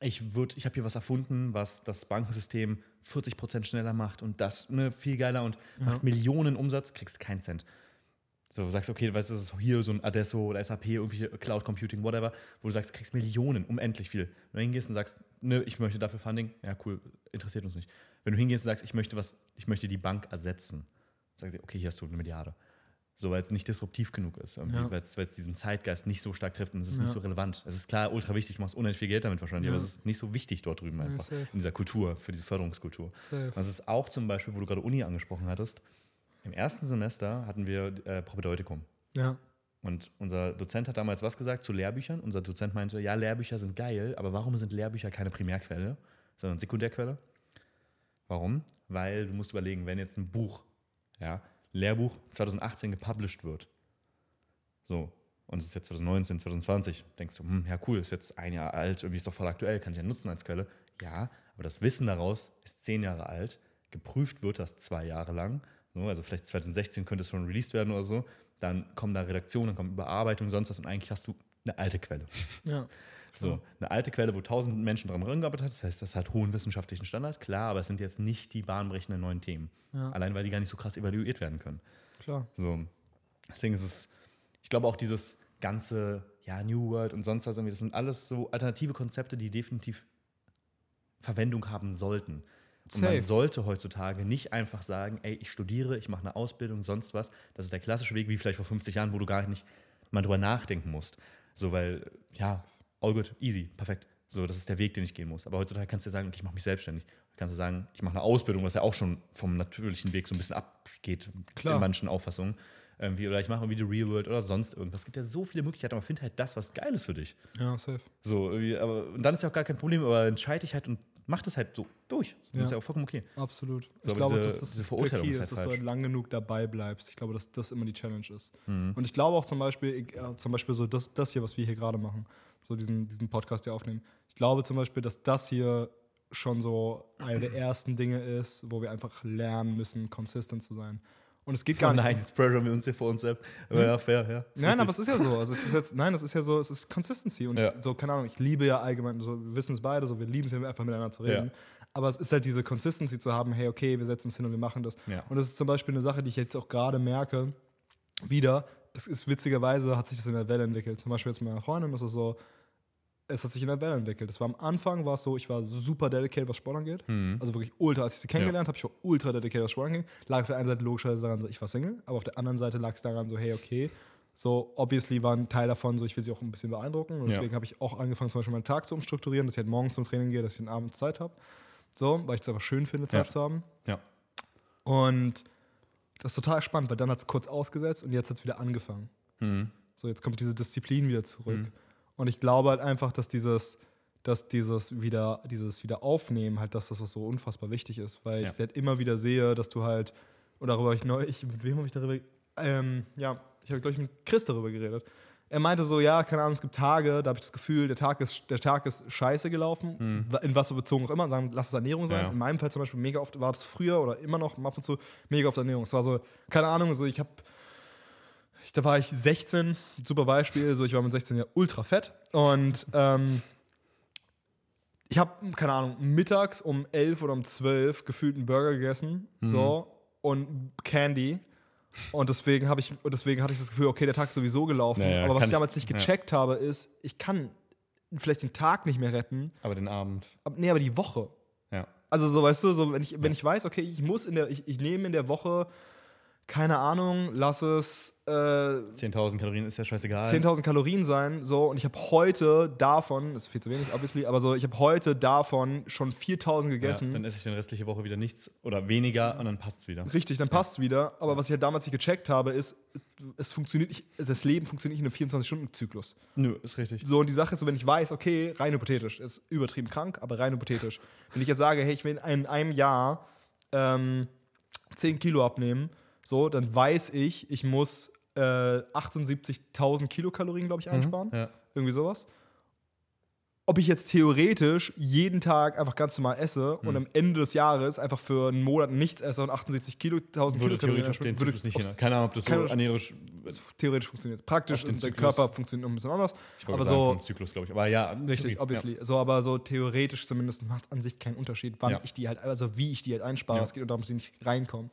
ich würde, ich habe hier was erfunden, was das Bankensystem 40% schneller macht und das ne, viel geiler und macht Millionen Umsatz, kriegst keinen Cent. So, du sagst, okay, weißt du, das ist hier so ein Adesso oder SAP, irgendwie Cloud Computing, whatever, wo du sagst, du kriegst Millionen, unendlich viel. Wenn du hingehst und sagst, ne, ich möchte dafür Funding, ja cool, interessiert uns nicht. Wenn du hingehst und sagst, ich möchte was, ich möchte die Bank ersetzen, sagst du, okay, hier hast du eine Milliarde. So, weil es nicht disruptiv genug ist, Ja. weil es diesen Zeitgeist nicht so stark trifft und es ist Ja. nicht so relevant. Es ist klar ultra wichtig, du machst unendlich viel Geld damit wahrscheinlich, Ja. aber es ist nicht so wichtig dort drüben einfach, in dieser Kultur, für diese Förderungskultur. Safe. Das ist auch zum Beispiel, wo du gerade Uni angesprochen hattest, im ersten Semester hatten wir äh, Propedeutikum. Ja. Und unser Dozent hat damals was gesagt zu Lehrbüchern. Unser Dozent meinte, ja, Lehrbücher sind geil, aber warum sind Lehrbücher keine Primärquelle, sondern Sekundärquelle? Warum? Weil du musst überlegen, wenn jetzt ein Buch, ja, Lehrbuch 2018 gepublished wird, so, und es ist jetzt 2019, 2020, denkst du, hm, ja cool, ist jetzt ein Jahr alt, irgendwie ist doch voll aktuell, kann ich ja nutzen als Quelle. Ja, aber das Wissen daraus ist zehn Jahre alt, geprüft wird das zwei Jahre lang, so, also vielleicht 2016 könnte es schon released werden oder so, dann kommen da Redaktionen, dann kommt Überarbeitung, sonst was. Und eigentlich hast du eine alte Quelle. Ja. *laughs* So, eine alte Quelle, wo tausend Menschen dran rangearbeitet haben, das heißt, das hat hohen wissenschaftlichen Standard, klar, aber es sind jetzt nicht die bahnbrechenden neuen Themen. Ja. Allein weil die gar nicht so krass evaluiert werden können. Klar. So, deswegen ist es, ich glaube auch dieses ganze, ja, New World und sonst was, irgendwie, das sind alles so alternative Konzepte, die definitiv Verwendung haben sollten. Und man Safe. sollte heutzutage nicht einfach sagen, ey, ich studiere, ich mache eine Ausbildung, sonst was. Das ist der klassische Weg, wie vielleicht vor 50 Jahren, wo du gar nicht mal drüber nachdenken musst. So, weil, ja, all good, easy, perfekt. So, das ist der Weg, den ich gehen muss. Aber heutzutage kannst du dir sagen, okay, ich mache mich selbstständig. Kannst du sagen, ich mache eine Ausbildung, was ja auch schon vom natürlichen Weg so ein bisschen abgeht Klar. in manchen Auffassungen. Irgendwie, oder ich mache irgendwie die Real World oder sonst irgendwas. Es gibt ja so viele Möglichkeiten, aber find halt das, was geil ist für dich. Ja, safe. So, aber, und dann ist ja auch gar kein Problem, aber entscheide dich halt und mach das halt so durch. Das Ja. ist ja auch vollkommen okay. Absolut. So, ich glaube, diese- dass das diese Verurteilung Key ist ist, halt dass du falsch. halt lang genug dabei bleibst. Ich glaube, dass das immer die Challenge ist. Mhm. Und ich glaube auch zum Beispiel, ich, äh, zum Beispiel so das, das hier, was wir hier gerade machen, so diesen, diesen Podcast hier aufnehmen. Ich glaube zum Beispiel, dass das hier schon so eine der ersten Dinge ist, wo wir einfach lernen müssen, consistent zu sein. Und es geht gar Oh nicht. nein, jetzt pressure wir uns hier vor uns selbst. Aber ja, fair, ja. Nein, aber es richtig. ist ja so. Also es ist jetzt, nein, es ist ja so, es ist Consistency. Und Ja. ich, so, keine Ahnung, ich liebe ja allgemein, so, wir wissen es beide, so, wir lieben es ja einfach miteinander zu reden. Aber es ist halt diese Consistency zu haben, hey, okay, wir setzen uns hin und wir machen das. Ja. Und das ist zum Beispiel eine Sache, die ich jetzt auch gerade merke, wieder, es ist witzigerweise, hat sich das in der Welle entwickelt. Zum Beispiel jetzt mit meiner Freundin, ist so, es hat sich in der Welle entwickelt. Es war am Anfang, war es so, ich war super dedicated, was Sport angeht. Mhm. Also wirklich ultra, als ich sie kennengelernt habe, ich war ultra dedicated, was Sport angeht. Lag auf der einen Seite logischerweise daran, ich war Single, aber auf der anderen Seite lag es daran, so, hey, okay, so, obviously war ein Teil davon, so, ich will sie auch ein bisschen beeindrucken. Und Ja. deswegen habe ich auch angefangen, zum Beispiel meinen Tag zu umstrukturieren, dass ich halt morgens zum Training gehe, dass ich den Abend Zeit habe. So, weil ich es einfach schön finde, Zeit Ja. zu haben. Ja. Und das ist total spannend, weil dann hat es kurz ausgesetzt und jetzt hat es wieder angefangen. Mhm. So, jetzt kommt diese Disziplin wieder zurück. Und ich glaube halt einfach, dass dieses, dass dieses wieder, dieses Wiederaufnehmen halt das ist, was so unfassbar wichtig ist. Weil Ja. ich halt immer wieder sehe, dass du halt, und darüber habe ich neulich, mit wem habe ich darüber, ähm, ja, ich habe, glaube ich, mit Chris darüber geredet. Er meinte so, ja, keine Ahnung, es gibt Tage, da habe ich das Gefühl, der Tag ist, der Tag ist scheiße gelaufen, wa- in was so bezogen auch immer, sagen, lass es Ernährung sein. Ja. In meinem Fall zum Beispiel mega oft, war das früher oder immer noch ab und zu mega oft Ernährung. Es war so, keine Ahnung, so ich habe da war ich 16, super Beispiel, so ich war mit 16 ja ultra fett und ähm, ich habe, keine Ahnung, mittags um 11 oder um 12 gefühlt einen Burger gegessen, Mhm. so und Candy und deswegen habe ich und deswegen hatte ich das Gefühl, okay, der Tag ist sowieso gelaufen, Ja, ja, aber was ich damals nicht ja. gecheckt habe, ist, ich kann vielleicht den Tag nicht mehr retten, Aber den Abend. aber, nee, aber die Woche. Ja. Also so, weißt du, so wenn ich, wenn ich weiß, okay, ich muss in der, ich, ich nehme in der Woche, keine Ahnung, lass es äh, 10.000 Kalorien ist ja scheißegal. 10.000 Kalorien sein, so, und ich habe heute davon, das ist viel zu wenig, obviously, aber so, ich habe heute davon schon 4.000 ja, gegessen. dann esse ich dann restliche Woche wieder nichts oder weniger und dann passt es wieder. Richtig, dann passt es wieder. Aber was ich halt damals nicht gecheckt habe, ist, es funktioniert nicht, das Leben funktioniert nicht in einem 24-Stunden-Zyklus. Nö, ist richtig. So, und die Sache ist so, wenn ich weiß, okay, rein hypothetisch, ist übertrieben krank, aber rein hypothetisch. Wenn ich jetzt sage, hey, ich will in einem Jahr ähm, 10 Kilo abnehmen, so, dann weiß ich, ich muss äh, 78.000 Kilokalorien, glaube ich, einsparen. Ja. Irgendwie sowas. ob ich jetzt theoretisch jeden Tag einfach ganz normal esse und am Ende des Jahres einfach für einen Monat nichts esse und 78 Kilo, 1000 Würde Kilokalorien theoretisch den würde Zyklus nicht hin. Keine Ahnung, ob das so ernährisch. theoretisch funktioniert es. Praktisch der. Körper funktioniert noch ein bisschen anders. Ich aber sagen, so, vom Zyklus, glaube ich. Aber ja, richtig, obviously. So, aber so theoretisch zumindest macht es an sich keinen Unterschied, wann Ja. ich die halt, also wie ich die halt einspare. Ja. Es geht darum, dass sie nicht reinkommen.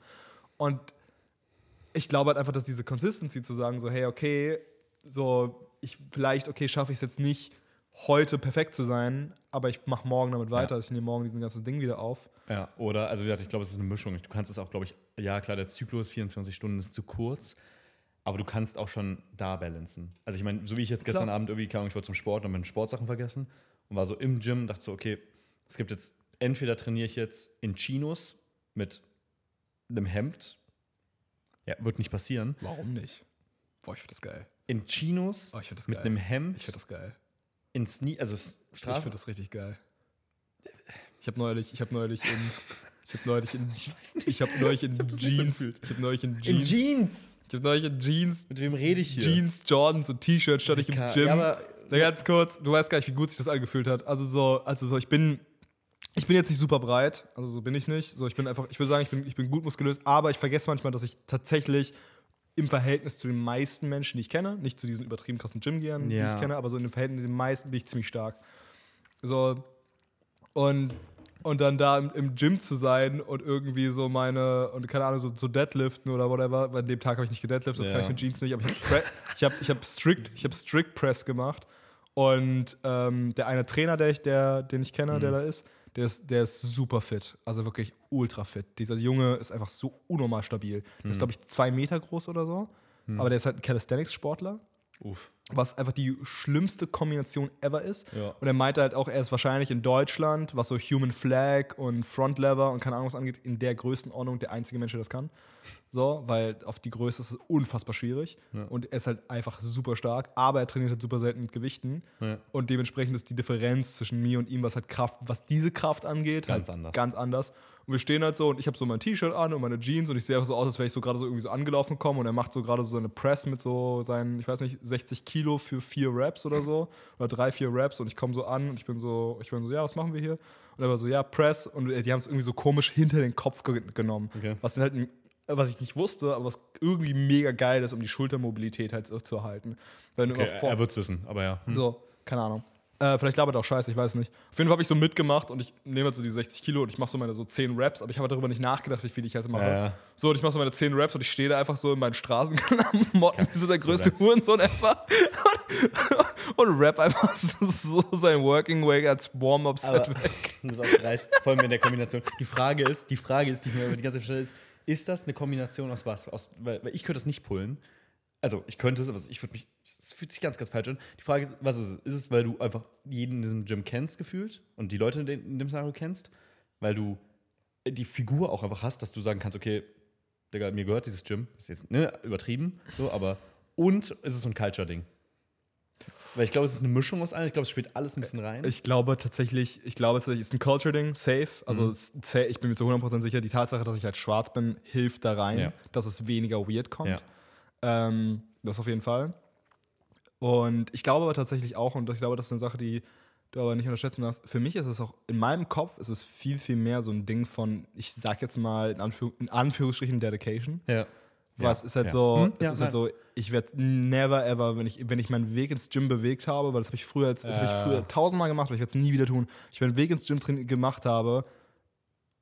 Und ich glaube halt einfach, dass diese Consistency zu sagen, so, hey, okay, so, ich vielleicht, okay, schaffe ich es jetzt nicht, heute perfekt zu sein, aber ich mache morgen damit weiter. Ich nehme morgen diesen ganzen Ding wieder auf. Ja, oder, also wie gesagt, ich glaube, es ist eine Mischung. Du kannst es auch, glaube ich, ja klar, der Zyklus 24 Stunden ist zu kurz, aber du kannst auch schon da balancen. Also ich meine, so wie ich jetzt gestern Klar. Abend irgendwie kam, ich war zum Sport und meine Sportsachen vergessen und war so im Gym, dachte so, okay, es gibt jetzt, entweder trainiere ich jetzt in Chinos mit einem Hemd, ja, wird nicht passieren, Warum nicht? Boah, ich finde das geil. in Chinos Oh, ich finde das mit geil. einem Hemd, Ich finde das geil. in Sne also S- Ich Strafe, finde das richtig geil. Ich habe neulich, ich habe neulich in, ich habe neulich in, ich habe neulich in hab das nicht so Jeans, gefühlt. ich habe neulich in in Jeans, Jeans. ich habe neulich in Jeans, Mit wem rede ich hier? Jeans, Jordans und T-Shirt stand ich im Gym. Ja, aber Na, ganz kurz, du weißt gar nicht, wie gut sich das angefühlt hat. Also so, also so, ich bin, ich bin jetzt nicht super breit, also so bin ich nicht. So, ich bin einfach, ich würde sagen, ich bin, ich bin gut muskulös, aber ich vergesse manchmal, dass ich tatsächlich im Verhältnis zu den meisten Menschen, die ich kenne, nicht zu diesen übertrieben krassen Gym-Gehern, die Ja. ich kenne, aber so in dem Verhältnis zu den meisten bin ich ziemlich stark. So, und, und dann da im, im Gym zu sein und irgendwie so meine, und keine Ahnung, so zu deadliften oder whatever. An dem Tag habe ich nicht gedeadliftet, das Ja. kann ich mit Jeans nicht, aber ich habe ich hab, ich hab strict, ich hab strict Press gemacht. Und ähm, der eine Trainer, der ich, der, den ich kenne, Mhm. der da ist, der ist, der ist super fit. Also wirklich ultra fit. Dieser Junge ist einfach so unnormal stabil. Der Mhm. ist, glaube ich, zwei Meter groß oder so. Aber der ist halt ein Calisthenics-Sportler Uff. was einfach die schlimmste Kombination ever ist. Ja. Und er meinte halt auch, er ist wahrscheinlich in Deutschland, was so Human Flag und Front Lever und keine Ahnung was angeht, in der Größenordnung der einzige Mensch, der das kann. So, weil auf die Größe ist es unfassbar schwierig. Ja. Und er ist halt einfach super stark, aber er trainiert halt super selten mit Gewichten. Ja. Und dementsprechend ist die Differenz zwischen mir und ihm, was halt Kraft, was diese Kraft angeht, Ganz halt anders. ganz anders. Und wir stehen halt so und ich habe so mein T-Shirt an und meine Jeans und ich sehe so aus, als wäre ich so gerade so irgendwie so angelaufen gekommen und er macht so gerade so eine Press mit so seinen, ich weiß nicht, 60 Kilo für vier Raps oder so *laughs* oder drei, vier Raps und ich komme so an und ich bin so, ich bin so, ja, was machen wir hier? Und er war so, ja, Press und die haben es irgendwie so komisch hinter den Kopf ge genommen, Okay. was halt was ich nicht wusste, aber was irgendwie mega geil ist, um die Schultermobilität halt zu erhalten. Wenn Okay, er wird es wissen, aber ja. Hm. so, keine Ahnung. Äh, vielleicht labert er auch scheiße, ich weiß nicht. Auf jeden Fall habe ich so mitgemacht und ich nehme halt so die 60 Kilo und ich mache so meine so 10 Raps, aber ich habe darüber nicht nachgedacht, wie viel ich jetzt mache. Ja, ja. So, und ich mache so meine 10 Raps und ich stehe da einfach so in meinen Straßenklamotten, wie so der größte. Hurensohn ever. und, *laughs* und rap einfach so, sein Working Way als Warm-Up-Set weg. *laughs* Das ist auch dreist, vor allem in der Kombination. Die Frage ist, die Frage ist, die ich mir über die ganze Zeit stelle, ist, ist das eine Kombination aus was? Aus, weil, weil ich könnte das nicht pullen. Also, ich könnte es, aber ich würde mich, es fühlt sich ganz, ganz falsch an. Die Frage ist, was ist es? Ist es, weil du einfach jeden in diesem Gym kennst, gefühlt, und die Leute in dem, in dem Szenario kennst, weil du die Figur auch einfach hast, dass du sagen kannst, okay, Digga, mir gehört dieses Gym, ist jetzt ne, übertrieben, so, aber, und ist es so ein Culture-Ding? Weil ich glaube, es ist eine Mischung aus allem, ich glaube, es spielt alles ein bisschen rein. Ich glaube tatsächlich, ich glaube tatsächlich, es ist ein Culture-Ding, safe. Also Mhm. ich bin mir zu 100% sicher, die Tatsache, dass ich halt schwarz bin, hilft da rein, Ja. dass es weniger weird kommt. Ja. Ähm, das auf jeden Fall. Und ich glaube aber tatsächlich auch, und ich glaube, das ist eine Sache, die du aber nicht unterschätzen darfst, für mich ist es auch, in meinem Kopf ist es viel, viel mehr so ein Ding von, ich sag jetzt mal in, Anführ in Anführungsstrichen Dedication. ja. Was Ja, ist halt fair. so, Hm, es ja, ist halt so, ich werde never ever, wenn ich, wenn ich meinen Weg ins Gym bewegt habe, weil das habe ich früher, das habe ich Ja. früher tausendmal gemacht, aber ich werde es nie wieder tun. Ich meinen Weg ins Gym drin gemacht habe,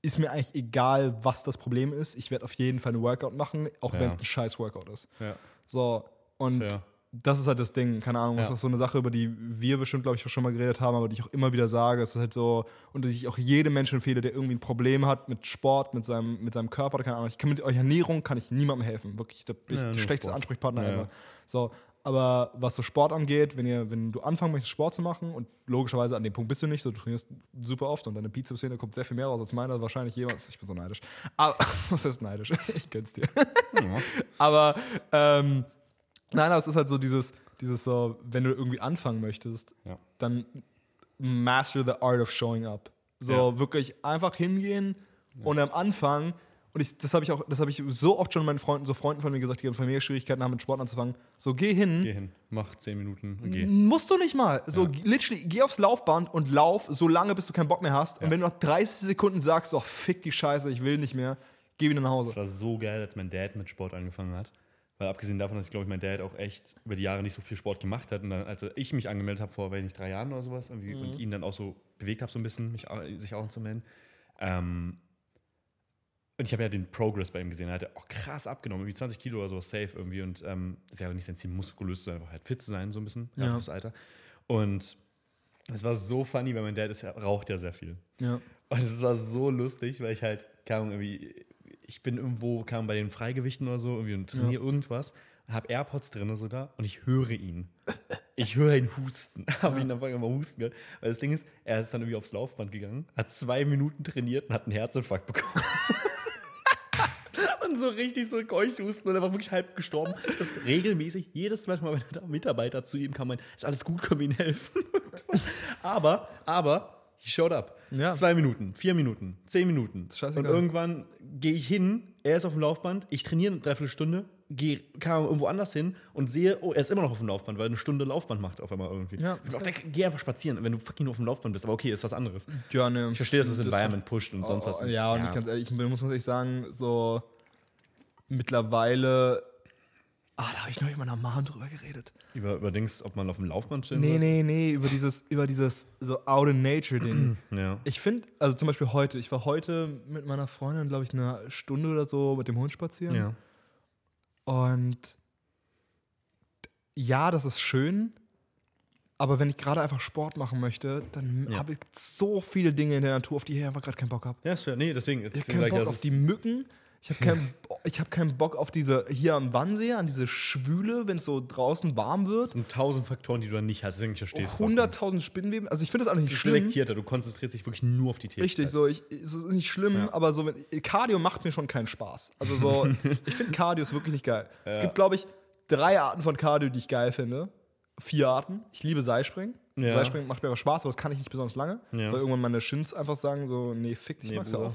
ist mir eigentlich egal, was das Problem ist. Ich werde auf jeden Fall einen Workout machen, auch Ja. wenn es ein scheiß Workout ist. Ja. So, und Fair. das ist halt das Ding, keine Ahnung, das Ja. ist so eine Sache, über die wir bestimmt, glaube ich, auch schon mal geredet haben, aber die ich auch immer wieder sage. Es ist halt so, und die ich auch jedem Menschen empfehle, der irgendwie ein Problem hat mit Sport, mit seinem, mit seinem Körper keine Ahnung. Ich kann mit euch Ernährung kann ich niemandem helfen. Wirklich, der ich Ja, nur der schlechteste Sport. Ansprechpartner Ja, ever. ja. So, aber was so Sport angeht, wenn ihr, wenn du anfangen möchtest, Sport zu machen, und logischerweise an dem Punkt bist du nicht, so du trainierst super oft und deine Bizeps-Szene kommt sehr viel mehr raus als meine, wahrscheinlich jemals. Ich bin so neidisch. Aber, *laughs* was heißt neidisch? *laughs* Ich gönn's dir. *laughs* Aber ähm, nein, aber es ist halt so dieses, dieses so, wenn du irgendwie anfangen möchtest, Ja. dann master the art of showing up. So Ja. wirklich einfach hingehen und am Anfang, Und ich, das habe ich auch, das habe ich so oft schon meinen Freunden, so Freunden von mir gesagt, die haben Schwierigkeiten haben, mit Sport anzufangen. So, geh hin. Geh hin, mach 10 Minuten geh. Musst du nicht mal. So, literally, geh aufs Laufband und lauf so lange, bis du keinen Bock mehr hast. Und wenn du nach 30 Sekunden sagst, oh, fick die Scheiße, ich will nicht mehr, geh wieder nach Hause. Das war so geil, als mein Dad mit Sport angefangen hat. Weil abgesehen davon, dass ich glaube ich mein Dad auch echt über die Jahre nicht so viel Sport gemacht hat und dann, als ich mich angemeldet habe vor, weiß nicht, drei Jahren oder sowas irgendwie, und ihn dann auch so bewegt habe so ein bisschen, mich, sich auch anzumelden. Ähm, und ich habe ja den Progress bei ihm gesehen. Er hat ja auch krass abgenommen, irgendwie 20 Kilo oder so safe irgendwie. Und ähm, das ist ja auch nicht sein Ziel, muskulös zu sein, einfach halt fit zu sein, so ein bisschen, ja. Ja. fürs Alter. Und es war so funny, weil mein Dad ist ja, raucht ja sehr viel. Ja. Und es war so lustig, weil ich halt, Ahnung, irgendwie, ich bin irgendwo, kam bei den Freigewichten oder so, irgendwie und trainiere irgendwas, habe AirPods drin sogar und ich höre ihn. Ich höre ihn husten. *laughs* Habe ihn dann vorher mal husten gehört. Weil das Ding ist, er ist dann irgendwie aufs Laufband gegangen, hat zwei Minuten trainiert und hat einen Herzinfarkt bekommen. *laughs* so richtig so keuchhusten und er war wirklich halb gestorben. Das ist regelmäßig, jedes zweite Mal, wenn der Mitarbeiter zu ihm kam, meinte, ist alles gut, können wir Ihnen helfen? *laughs* aber, aber, he showed up. Ja. Zwei Minuten, vier Minuten, zehn Minuten. Und irgendwann gehe ich hin, er ist auf dem Laufband, ich trainiere eine Dreiviertelstunde, gehe irgendwo anders hin und sehe, oh, er ist immer noch auf dem Laufband, weil er eine Stunde Laufband macht auf einmal irgendwie. Ja. ich dachte, geh einfach spazieren, wenn du fucking nur auf dem Laufband bist. Aber okay, ist was anderes. Ja, ne. Ich verstehe, dass das Environment pusht und sonst was. Oh, ja, und ich ganz ehrlich, ich muss ehrlich sagen, so mittlerweile. Ah, da habe ich neulich mit meiner Mom drüber geredet. Über, über Dings, ob man auf dem Laufband chillen Nee, nee, nee, über dieses, über dieses so out in nature Ding. *clears throat* Ja. Ich finde, also zum Beispiel heute, ich war heute mit meiner Freundin, glaube ich, eine Stunde oder so mit dem Hund spazieren. ja. Und ja, das ist schön. Aber wenn ich gerade einfach Sport machen möchte, dann Ja. habe ich so viele Dinge in der Natur, auf die ich einfach gerade keinen Bock habe. Ja, ist fair. Nee, deswegen. Ich deswegen habe keinen Bock auf die ist- Mücken. Ich habe keinen, ich hab keinen Bock auf diese, hier am Wannsee, an diese Schwüle, wenn es so draußen warm wird. es sind tausend Faktoren, die du dann nicht hast, deswegen verstehst. 100.000 Spinnenweben. Also ich finde das auch nicht ist schlimm. selektierter, du konzentrierst dich wirklich nur auf die Tätigkeit. Richtig, so, ich, es ist nicht schlimm, Ja. aber so, wenn, Cardio macht mir schon keinen Spaß. Also so, *laughs* ich finde Cardio ist wirklich nicht geil. Es gibt, glaube ich, drei Arten von Cardio, die ich geil finde. Vier Arten. Ich liebe Seilspringen. Ja. Seilspringen macht mir aber Spaß, aber das kann ich nicht besonders lange, Ja. weil irgendwann meine Shins einfach sagen so, nee, fick dich, Nee, magst Bruder.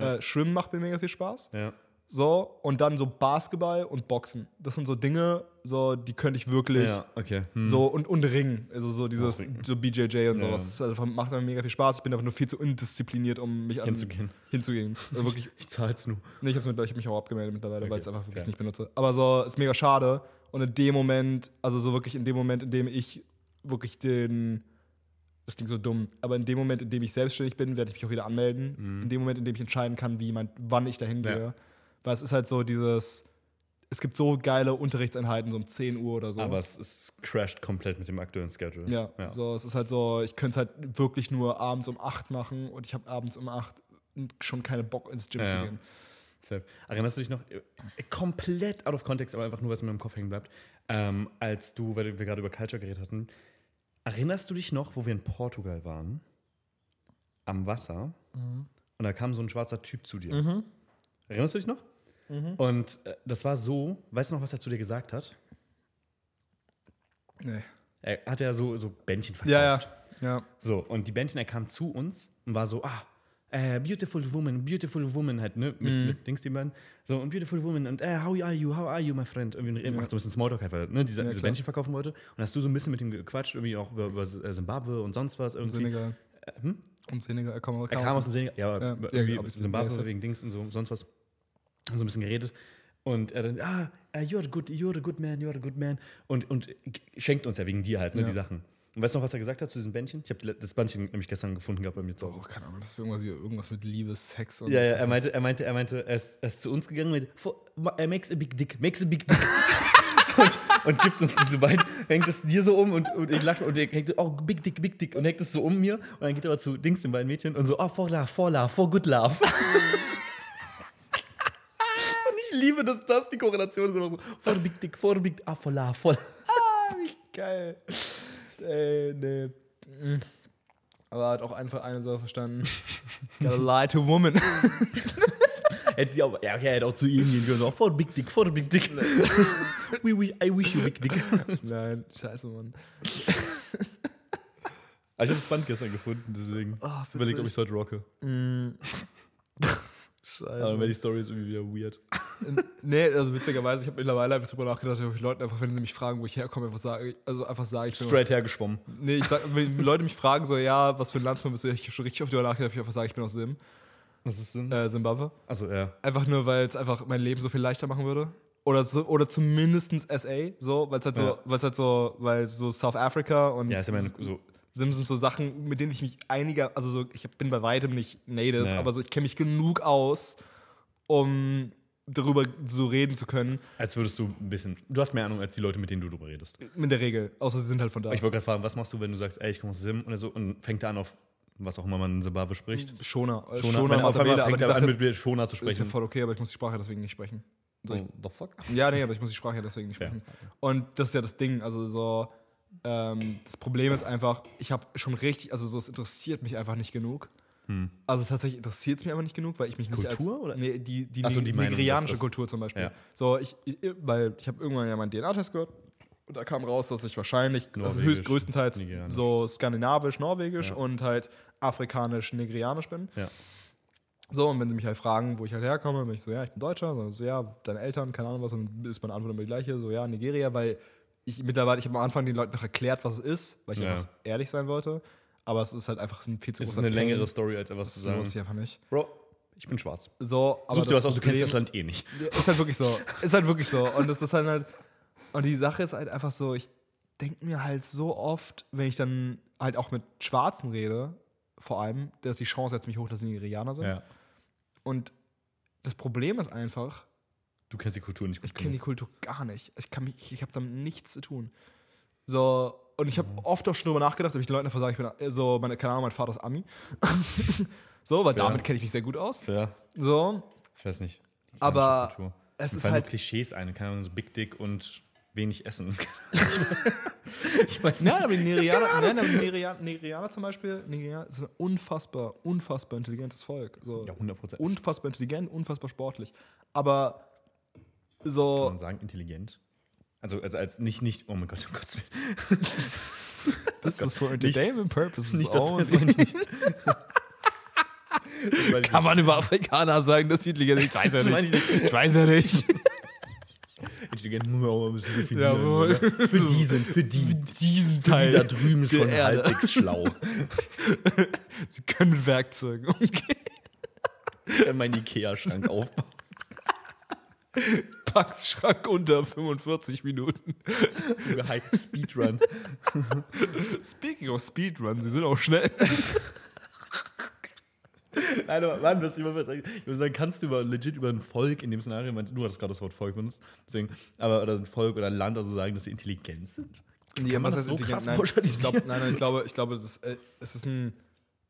Äh, Schwimmen macht mir mega viel Spaß. Ja. So, und dann so Basketball und Boxen. Das sind so Dinge, so, die könnte ich wirklich. Ja, okay. Hm. So, und, und Ring. Also so dieses, so BJJ und Ja. sowas. Das einfach, macht mir mega viel Spaß. Ich bin einfach nur viel zu undiszipliniert, um mich an- Hinzugehen. hinzugehen. Also wirklich, *laughs* Ich zahl's nur. nee, ich habe hab mich auch abgemeldet mittlerweile, weil ich es Okay, einfach wirklich fair. nicht benutze. Aber so, ist mega schade. Und in dem Moment, also so wirklich in dem Moment, in dem ich wirklich den, das klingt so dumm, aber in dem Moment, in dem ich selbstständig bin, werde ich mich auch wieder anmelden. In dem Moment, in dem ich entscheiden kann, wie mein, wann ich dahin Mhm. Ja. gehe. Weil es ist halt so dieses, es gibt so geile Unterrichtseinheiten, so um 10 Uhr oder so. Aber es, es crasht komplett mit dem aktuellen Schedule. Ja, ja. so es ist halt so, ich könnte es halt wirklich nur abends um 8 machen und ich habe abends um 8 schon keine Bock ins Gym Ja, zu ja. gehen. Safe. Erinnerst du dich noch, äh, komplett out of context, aber einfach nur, was in meinem Kopf hängen bleibt, ähm, als du, weil wir gerade über Culture geredet hatten, erinnerst du dich noch, wo wir in Portugal waren, am Wasser, Mhm. und da kam so ein schwarzer Typ zu dir? Erinnerst du dich noch? Mhm. Und äh, das war so, weißt du noch, was er zu dir gesagt hat? Nee. Er hat ja so, so Bändchen verkauft. Ja, ja. Ja. So, und die Bändchen, er kam zu uns und war so, ah, äh, beautiful woman, beautiful woman, halt, ne, mit, Mhm. mit Dings, die beiden. So, und beautiful woman, und äh, how are you, how are you, my friend? Irgendwie er macht so ein bisschen Smalltalk, halt, weil er, ne, diese, Ja, diese. Bändchen verkaufen wollte. Und hast du so ein bisschen mit ihm gequatscht, irgendwie auch über, über äh, Zimbabwe und sonst was irgendwie. Senegal. Äh, hm? Und Senegal, er kam, Er kam aus dem Senegal, ja, Ja, ja, irgendwie es- Zimbabwe ja, wegen Dings und so, sonst was. Haben so ein bisschen geredet. Und er dann, ah, uh, you're a good, you're a good man, you're a good man. Und, und schenkt uns ja wegen dir halt, ne, Ja. die Sachen. Und weißt du noch, was er gesagt hat zu diesem Bändchen? Ich habe das Bändchen nämlich gestern gefunden gehabt bei mir zu Oh, Hause. keine Ahnung, das ist irgendwas, hier- irgendwas mit Liebe, Sex und Ja, ja, er meinte, er meinte, er meinte, er ist, er ist zu uns gegangen mit, "For- er makes a big dick, makes a big dick. *laughs* und, und gibt uns diese beiden, hängt es dir so um und, und ich lache und er hängt, so, oh, big dick, big dick und hängt es so um mir und dann geht er aber zu Dings, den beiden Mädchen und so, oh, for love, for love, for good love. *laughs* und ich liebe, dass das die Korrelation ist immer so, for big dick, for big, ah, for love, for ich. Geil. Ey, nee. Mm. Aber er hat auch einfach eine Sache verstanden. *laughs* Gotta lie to woman. *laughs* Hätte sie auch, ja, okay, hätte auch zu ihm gehen können, so, for big dick, for big dick. *laughs* we, we, I wish you big dick. Nein, scheiße, Mann. Aber ich habe das Band gestern gefunden, deswegen Ah, witzig. überlegt, ob ich es heute rocke. Mm. Aber die Story ist irgendwie wieder weird. nee, also witzigerweise, ich habe mittlerweile einfach drüber nachgedacht, ob ich Leuten einfach, wenn sie mich fragen, wo ich herkomme, einfach sage, also einfach sage, ich bin Straight aus, hergeschwommen. Nee, ich sag, wenn Leute mich fragen, so, ja, was für ein Landsmann bist du, ich habe schon richtig oft drüber nachgedacht, ich einfach sage, ich bin aus Sim, Was ist denn? äh, Zimbabwe. Also, ja. Einfach nur, weil es einfach mein Leben so viel leichter machen würde. Oder, so, oder zumindest SA, so, weil es halt so, Ja. weil es halt so, weil so South Africa und Ja, ist ja meine, so. Sim sind so Sachen, mit denen ich mich einiger, also so, ich bin bei weitem nicht native, Ja. aber so, ich kenne mich genug aus, um darüber so reden zu können. Als würdest du ein bisschen. Du hast mehr Ahnung als die Leute, mit denen du drüber redest. In der Regel, außer sie sind halt von da. Ich wollte gerade fragen, was machst du, wenn du sagst, ey, ich komme aus Sim oder so und fängt er an auf was auch immer man in Zimbabwe spricht? Schoner. Äh, Schoner, wenn er auf einmal aber fängt er Sache an, ist, mit Shona zu ist ja sprechen. voll okay, aber ich muss die Sprache deswegen nicht sprechen. So, Oh, the fuck? ja, nee, aber ich muss die Sprache deswegen nicht sprechen. Und das ist ja das Ding, also so, ähm, das Problem ist einfach, ich habe schon richtig, also so, es interessiert mich einfach nicht genug. Also tatsächlich interessiert es mich einfach nicht genug, weil ich mich nicht Hm. Kultur, als, oder? Nee, die, die, so, die Meinung, nigerianische das- Kultur zum Beispiel. Ja. So, ich, ich, weil ich habe irgendwann ja meinen DNA-Test gehört und da kam raus, dass ich wahrscheinlich, also höchst größtenteils nigerianisch. so skandinavisch, norwegisch Ja. und halt afrikanisch, nigerianisch bin. Ja. So, und wenn sie mich halt fragen, wo ich halt herkomme, bin ich so, ja, ich bin Deutscher. So, ja, deine Eltern, keine Ahnung was, und dann ist meine Antwort immer die gleiche, so, ja, Nigeria, weil ich mittlerweile, ich habe am Anfang den Leuten noch erklärt, was es ist, weil ich Ja. einfach ehrlich sein wollte. Aber es ist halt einfach ein viel zu Es ist großer eine längere Pain. Story, als etwas zu Das lohnt sagen. sich einfach nicht. Bro, ich bin schwarz. So, aber Such dir das was aus, du kennst das Land eh nicht. Ist halt wirklich so. Ist halt wirklich so. Und das ist halt, halt und die Sache ist halt einfach so, ich denke mir halt so oft, wenn ich dann halt auch mit Schwarzen rede, vor allem, da ist die Chance jetzt ziemlich hoch, dass sie Nigerianer sind. Ja. Und das Problem ist einfach, Du kennst die Kultur nicht gut ich kenne die Kultur gar nicht. Ich, kann mich- ich habe damit nichts zu tun. So, und ich habe oft auch schon drüber nachgedacht, ob ich den Leuten einfach sage, ich bin so, meine, keine Ahnung, mein Vater ist Ami. *laughs* so, weil Fair. damit kenne ich mich sehr gut aus. Fair. So, Ich weiß nicht. Die Aber es ist halt Klischees ein, keine Ahnung, so Big Dick und wenig Essen. *laughs* ich weiß Nein, aber die Nigerianer, nein, aber die Nigerianer, Nigerianer zum Beispiel, Nigerianer ist ein unfassbar, unfassbar intelligentes Volk. So, Ja, 100 Prozent. unfassbar intelligent, unfassbar sportlich. Aber Kann so, man sagen, intelligent? Also, also als nicht, nicht, oh mein Gott, um Gottes Willen. *laughs* das ist for entertainment purposes Nicht, das, das nicht. Das Kann man über Afrikaner sagen, dass sie intelligent sind? *laughs* Ich weiß ja nicht. Ich weiß ja nicht. *laughs* Intelligent muss man auch mal ein bisschen definieren. Jawohl. oder? Für die sind, für die. Diesen Für die da drüben schon Erde. halbwegs schlau. Sie können mit Werkzeugen umgehen. Kann meinen Ikea-Schrank aufbauen. Packschrank unter 45 Minuten. *laughs* Speedrun. *laughs* Speaking of Speedrun, sie sind auch schnell. *laughs* Nein, aber Mann, was ich mal sagen, ich würde sagen, kannst du über, legit über ein Volk in dem Szenario, du hattest gerade das Wort Volk benutzt, deswegen, aber oder ein Volk oder ein Land also sagen, dass sie intelligent sind? Kann man das so krass nein, ich glaub, nein, nein, ich glaube, ich glaube das, äh, es, ist ein,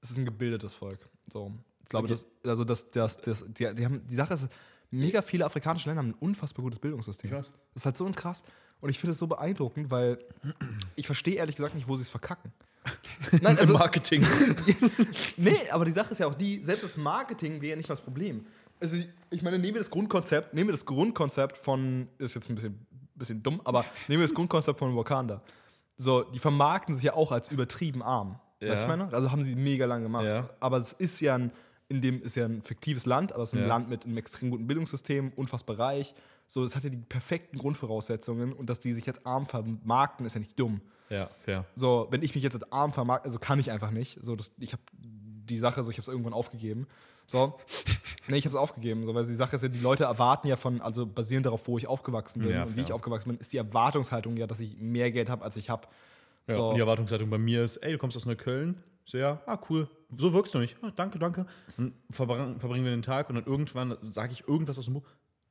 es ist ein gebildetes Volk. So. Ich glaube, Okay. das, also das, das, das, die, die, haben, die Sache ist, mega viele afrikanische Länder haben ein unfassbar gutes Bildungssystem. Das ist halt so krass. Und ich finde es so beeindruckend, weil *clears throat* ich verstehe ehrlich gesagt nicht, wo sie es verkacken. *laughs* Nein, also, Marketing. *laughs* nee, aber die Sache ist ja auch die, selbst das Marketing wäre ja nicht mal das Problem. Also, ich meine, nehmen wir das Grundkonzept, nehmen wir das Grundkonzept von, ist jetzt ein bisschen, bisschen dumm, aber nehmen wir das Grundkonzept von Wakanda. So, die vermarkten sich ja auch als übertrieben arm. Weißt du, Ja. ich meine? Also haben sie mega lang gemacht. Ja. Aber es ist ja ein, in dem ist ja ein fiktives Land, aber es ist ein Ja. Land mit einem extrem guten Bildungssystem, unfassbar reich. So, es hat ja die perfekten Grundvoraussetzungen und dass die sich jetzt arm vermarkten, ist ja nicht dumm. ja, fair. So, wenn ich mich jetzt als arm vermarkte, also kann ich einfach nicht. So, das, ich habe die Sache, so, ich habe es irgendwann aufgegeben. So, *laughs* nee, ich habe es aufgegeben, so, weil die Sache ist ja, die Leute erwarten ja von, also basierend darauf, wo ich aufgewachsen bin Ja, und wie ich aufgewachsen bin, ist die Erwartungshaltung ja, dass ich mehr Geld habe, als ich habe. Ja, Und die Erwartungshaltung bei mir ist, ey, du kommst aus Neukölln. So, ja, ah, cool. So wirkst du nicht. Ah, danke, danke. Dann verbringen, verbringen wir den Tag und dann irgendwann sage ich irgendwas aus dem Buch.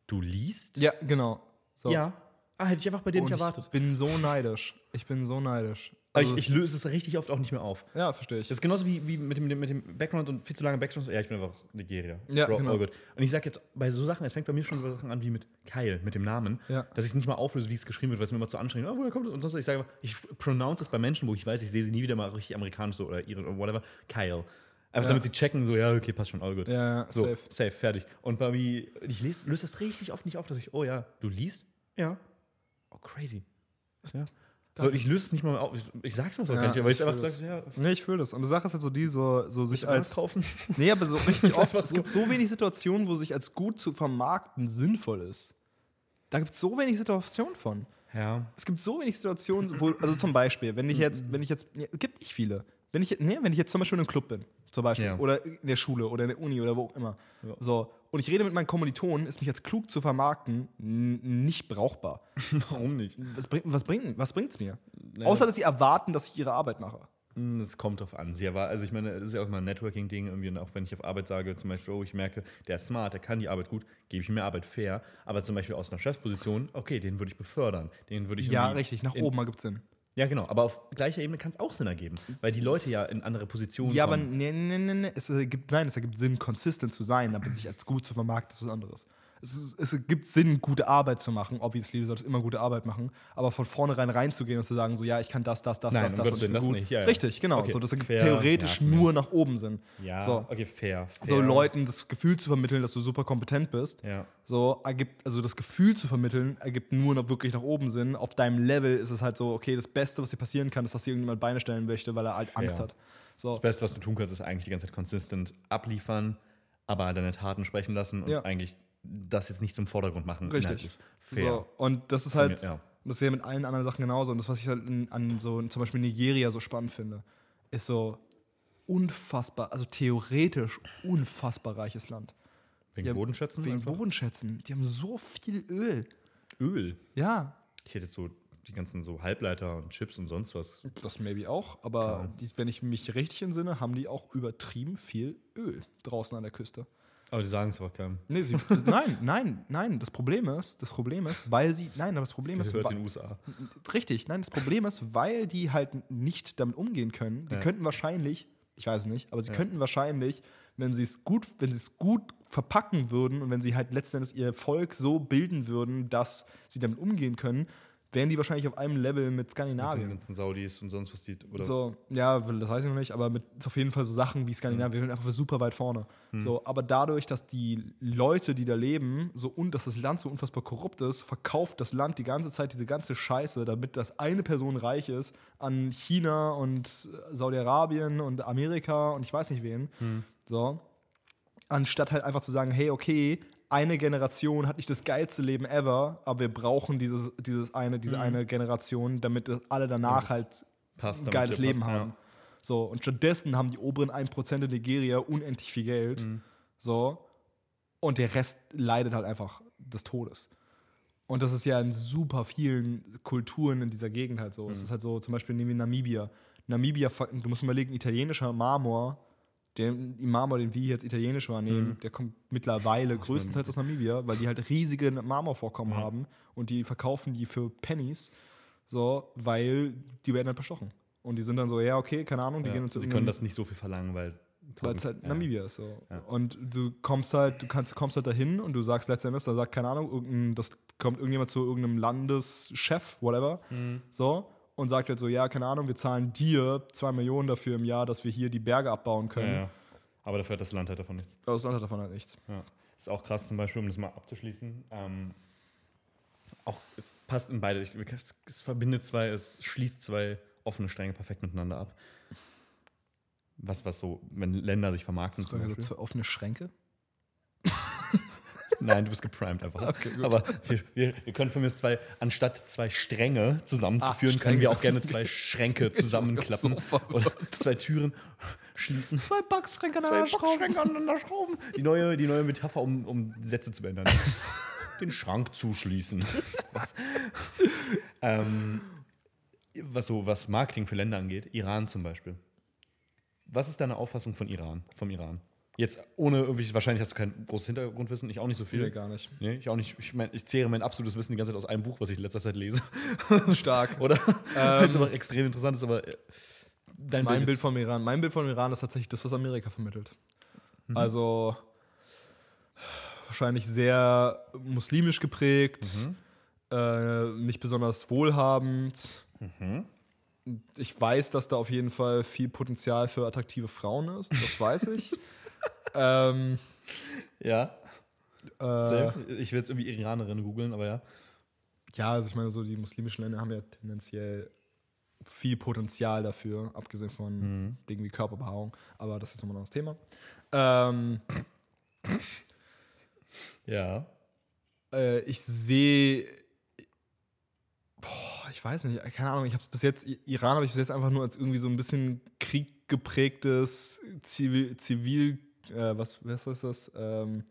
Du liest? ja, genau. So. Ja. Ah, hätte ich einfach bei dir Und nicht erwartet. Ich bin so neidisch. Ich bin so neidisch. Aber Also, ich, ich löse es richtig oft auch nicht mehr auf. ja, verstehe ich. Das ist genauso wie, wie mit, dem, mit dem Background und viel zu lange Background. Ja, ich bin einfach Nigeria. Ja, Bro, genau. all good. Und ich sag jetzt bei so Sachen, es fängt bei mir schon so Sachen an wie mit Kyle, mit dem Namen, Ja. dass ich es nicht mal auflöse, wie es geschrieben wird, weil es mir immer zu anstrengend ist. Oh, woher kommt? Und sonst, ich sage ich pronounce es bei Menschen, wo ich weiß, ich sehe sie nie wieder mal richtig amerikanisch so oder ihre oder whatever. Kyle. Einfach Ja. damit sie checken, so, ja, okay, passt schon, all good. Ja, ja, so, safe. safe, fertig. Und bei mir, ich lese, löse das richtig oft nicht auf, dass ich, oh ja, du liest? Ja. Oh, crazy. Ja. So, ich löse es nicht mal auf. Ich, ich sag's mal so Ja, gar nicht, aber ich ich einfach fühl sag, ja, Nee, ich fühle das. Und die Sache ist halt so die, so, so sich als kaufen. *laughs* Nee, aber so *laughs* richtig oft. einfach Es gibt so wenig Situationen, wo sich als gut zu vermarkten sinnvoll ist. Da gibt es so wenig Situationen von. Ja. Es gibt so wenig Situationen, wo, also zum Beispiel, wenn ich jetzt, wenn ich jetzt, nee, es gibt nicht viele. Wenn ich, nee, wenn ich jetzt zum Beispiel in einem Club bin, zum Beispiel, Ja. oder in der Schule oder in der Uni oder wo auch immer, Ja. so, und ich rede mit meinen Kommilitonen, ist mich als klug zu vermarkten nicht brauchbar. *laughs* Warum nicht? Was bringt was bringt, was bringt's mir? Naja. Außer, dass sie erwarten, dass ich ihre Arbeit mache. Hm, Das kommt drauf an. Sie war, also ich meine, das ist ja auch immer ein Networking-Ding, irgendwie, und auch wenn ich auf Arbeit sage, zum Beispiel, oh, ich merke, der ist smart, der kann die Arbeit gut, gebe ich ihm mehr Arbeit fair. Aber zum Beispiel aus einer Chefposition, okay, den würde ich befördern. Den würde ich Ja, richtig, nach in, oben ergibt Sinn. Ja, genau. Aber auf gleicher Ebene kann es auch Sinn ergeben, weil die Leute ja in andere Positionen Ja, aber kommen. nee, nee, nee, nee. Es ergibt, nein, es ergibt Sinn, consistent zu sein, aber sich als gut zu vermarkten, ist was anderes. Es, es ergibt Sinn, gute Arbeit zu machen. Obviously, du solltest immer gute Arbeit machen, aber von vornherein reinzugehen und zu sagen, so, ja, ich kann das, das, das, Nein, das, das und ich das gut. nicht. Ja, ja. Richtig, genau. Okay, So, das ergibt fair, theoretisch ja, nur nach oben Sinn. Ja, So. okay, fair. fair. So Leuten das Gefühl zu vermitteln, dass du super kompetent bist. Ja. So ergibt, also das Gefühl zu vermitteln, ergibt nur noch wirklich nach oben Sinn. Auf deinem Level ist es halt so, okay, das Beste, was dir passieren kann, ist, dass dir irgendjemand Beine stellen möchte, weil er halt Angst hat. So. Das Beste, was du tun kannst, ist eigentlich die ganze Zeit konsistent abliefern, aber deine Taten sprechen lassen und eigentlich das jetzt nicht zum Vordergrund machen. Richtig. Fair. So, und das ist halt, mir, ja. das ist ja mit allen anderen Sachen genauso. Und das, was ich halt in, an so zum Beispiel Nigeria so spannend finde, ist so unfassbar, also theoretisch unfassbar reiches Land. Wegen Ja, Bodenschätzen? Wegen einfach? Bodenschätzen. Die haben so viel Öl. Öl. Ja, Ich hätte so die ganzen so Halbleiter und Chips und sonst was. das maybe auch. Aber die, wenn ich mich richtig entsinne, haben die auch übertrieben viel Öl draußen an der Küste. Aber die sagen es aber keinem. Nee, sie, nein, nein, nein. Das Problem ist, das Problem ist, weil sie, nein, aber das Problem Das ist, gehört wa- den USA. Richtig, nein, das Problem ist, weil die halt nicht damit umgehen können, die Ja. könnten wahrscheinlich, ich weiß es nicht, aber sie Ja. könnten wahrscheinlich, wenn sie es gut, wenn sie es gut verpacken würden und wenn sie halt letzten Endes ihr Volk so bilden würden, dass sie damit umgehen können, wären die wahrscheinlich auf einem Level mit Mit den Skandinavien. ganzen Saudis und sonst was die. Oder So, ja, das weiß ich noch nicht, aber mit auf jeden Fall so Sachen wie Skandinavien, wir sind einfach super weit vorne. So, aber dadurch, dass die Leute, die da leben, so und dass das Land so unfassbar korrupt ist, verkauft das Land die ganze Zeit diese ganze Scheiße, damit das eine Person reich ist, an China und Saudi-Arabien und Amerika und ich weiß nicht wen. So. Anstatt halt einfach zu sagen, hey, okay, eine Generation hat nicht das geilste Leben ever, aber wir brauchen dieses, dieses eine, diese eine Generation, damit alle danach halt passt. ein geiles es Leben passt, haben. So, und stattdessen haben die oberen 1% in Nigeria unendlich viel Geld. Mhm. So. Und der Rest leidet halt einfach des Todes. Und das ist ja in super vielen Kulturen in dieser Gegend halt so. Es Mhm. ist halt so, zum Beispiel nehmen wir Namibia. Namibia, du musst überlegen, italienischer Marmor, den Marmor, den wir jetzt italienisch wahrnehmen, Mhm. der kommt mittlerweile größtenteils aus Namibia, weil die halt riesige Marmorvorkommen Ja. haben und die verkaufen die für Pennies, so, weil die werden halt bestochen. Und die sind dann so, ja, okay, keine Ahnung, die Ja. gehen uns Sie können das nicht so viel verlangen, weil. weil es halt ja. Namibia ist so. Ja. Und du kommst halt, du kannst, kommst halt dahin und du sagst letztendlich, da sagt, keine Ahnung, irgendein, das kommt irgendjemand zu irgendeinem Landeschef, whatever, Mhm. so, und sagt halt so, ja, keine Ahnung, wir zahlen dir zwei Millionen dafür im Jahr, dass wir hier die Berge abbauen Ja, können. ja. Aber dafür hat das Land halt davon nichts. Aber das Land hat davon halt nichts. Ja. Ist auch krass, zum Beispiel, um das mal abzuschließen. Ähm, auch, es passt in beide. Es, es verbindet zwei, es schließt zwei offene Stränge perfekt miteinander ab. Was, was so, wenn Länder sich vermarkten Hast zum Beispiel. zwei offene Schränke? Nein, du bist geprimed einfach. Okay. Aber wir, wir, wir können von mir zwei, anstatt zwei Stränge zusammenzuführen, Ah, können wir auch gerne zwei Schränke *laughs* zusammenklappen oder zwei Türen schließen. Zwei Backschränke Zwei Boxschränke aneinander schrauben. Die neue, die neue Metapher, um, um Sätze zu ändern. *laughs* Den Schrank zuschließen. *laughs* was, ähm, was so was Marketing für Länder angeht, Iran zum Beispiel. Was ist deine Auffassung von Iran, vom Iran? Jetzt ohne irgendwie, wahrscheinlich hast du kein großes Hintergrundwissen, ich auch nicht so viel. Nee, gar nicht. Nee, ich auch nicht. Ich meine, ich zehre mein absolutes Wissen die ganze Zeit aus einem Buch, was ich in letzter Zeit lese. *laughs* Stark. *laughs* Oder? Ähm, Weil es aber extrem interessant ist, aber äh, dein Mein Bild jetzt- vom Iran, mein Bild vom Iran ist tatsächlich das, was Amerika vermittelt. Also wahrscheinlich sehr muslimisch geprägt, äh, nicht besonders wohlhabend. Ich weiß, dass da auf jeden Fall viel Potenzial für attraktive Frauen ist. Das weiß ich. *laughs* ähm, Ja. äh. Ich will jetzt irgendwie Iranerin googeln, aber ja. ja, also ich meine, so die muslimischen Länder haben ja tendenziell viel Potenzial dafür, abgesehen von Mhm. Dingen wie Körperbehaarung. Aber das ist nochmal ein anderes Thema. Ähm, Ja. äh, ich sehe. Ich weiß nicht, keine Ahnung. Ich habe bis jetzt, Iran habe ich bis jetzt einfach nur als irgendwie so ein bisschen krieggeprägtes Zivil, Zivil äh, was, was ist das? Ähm,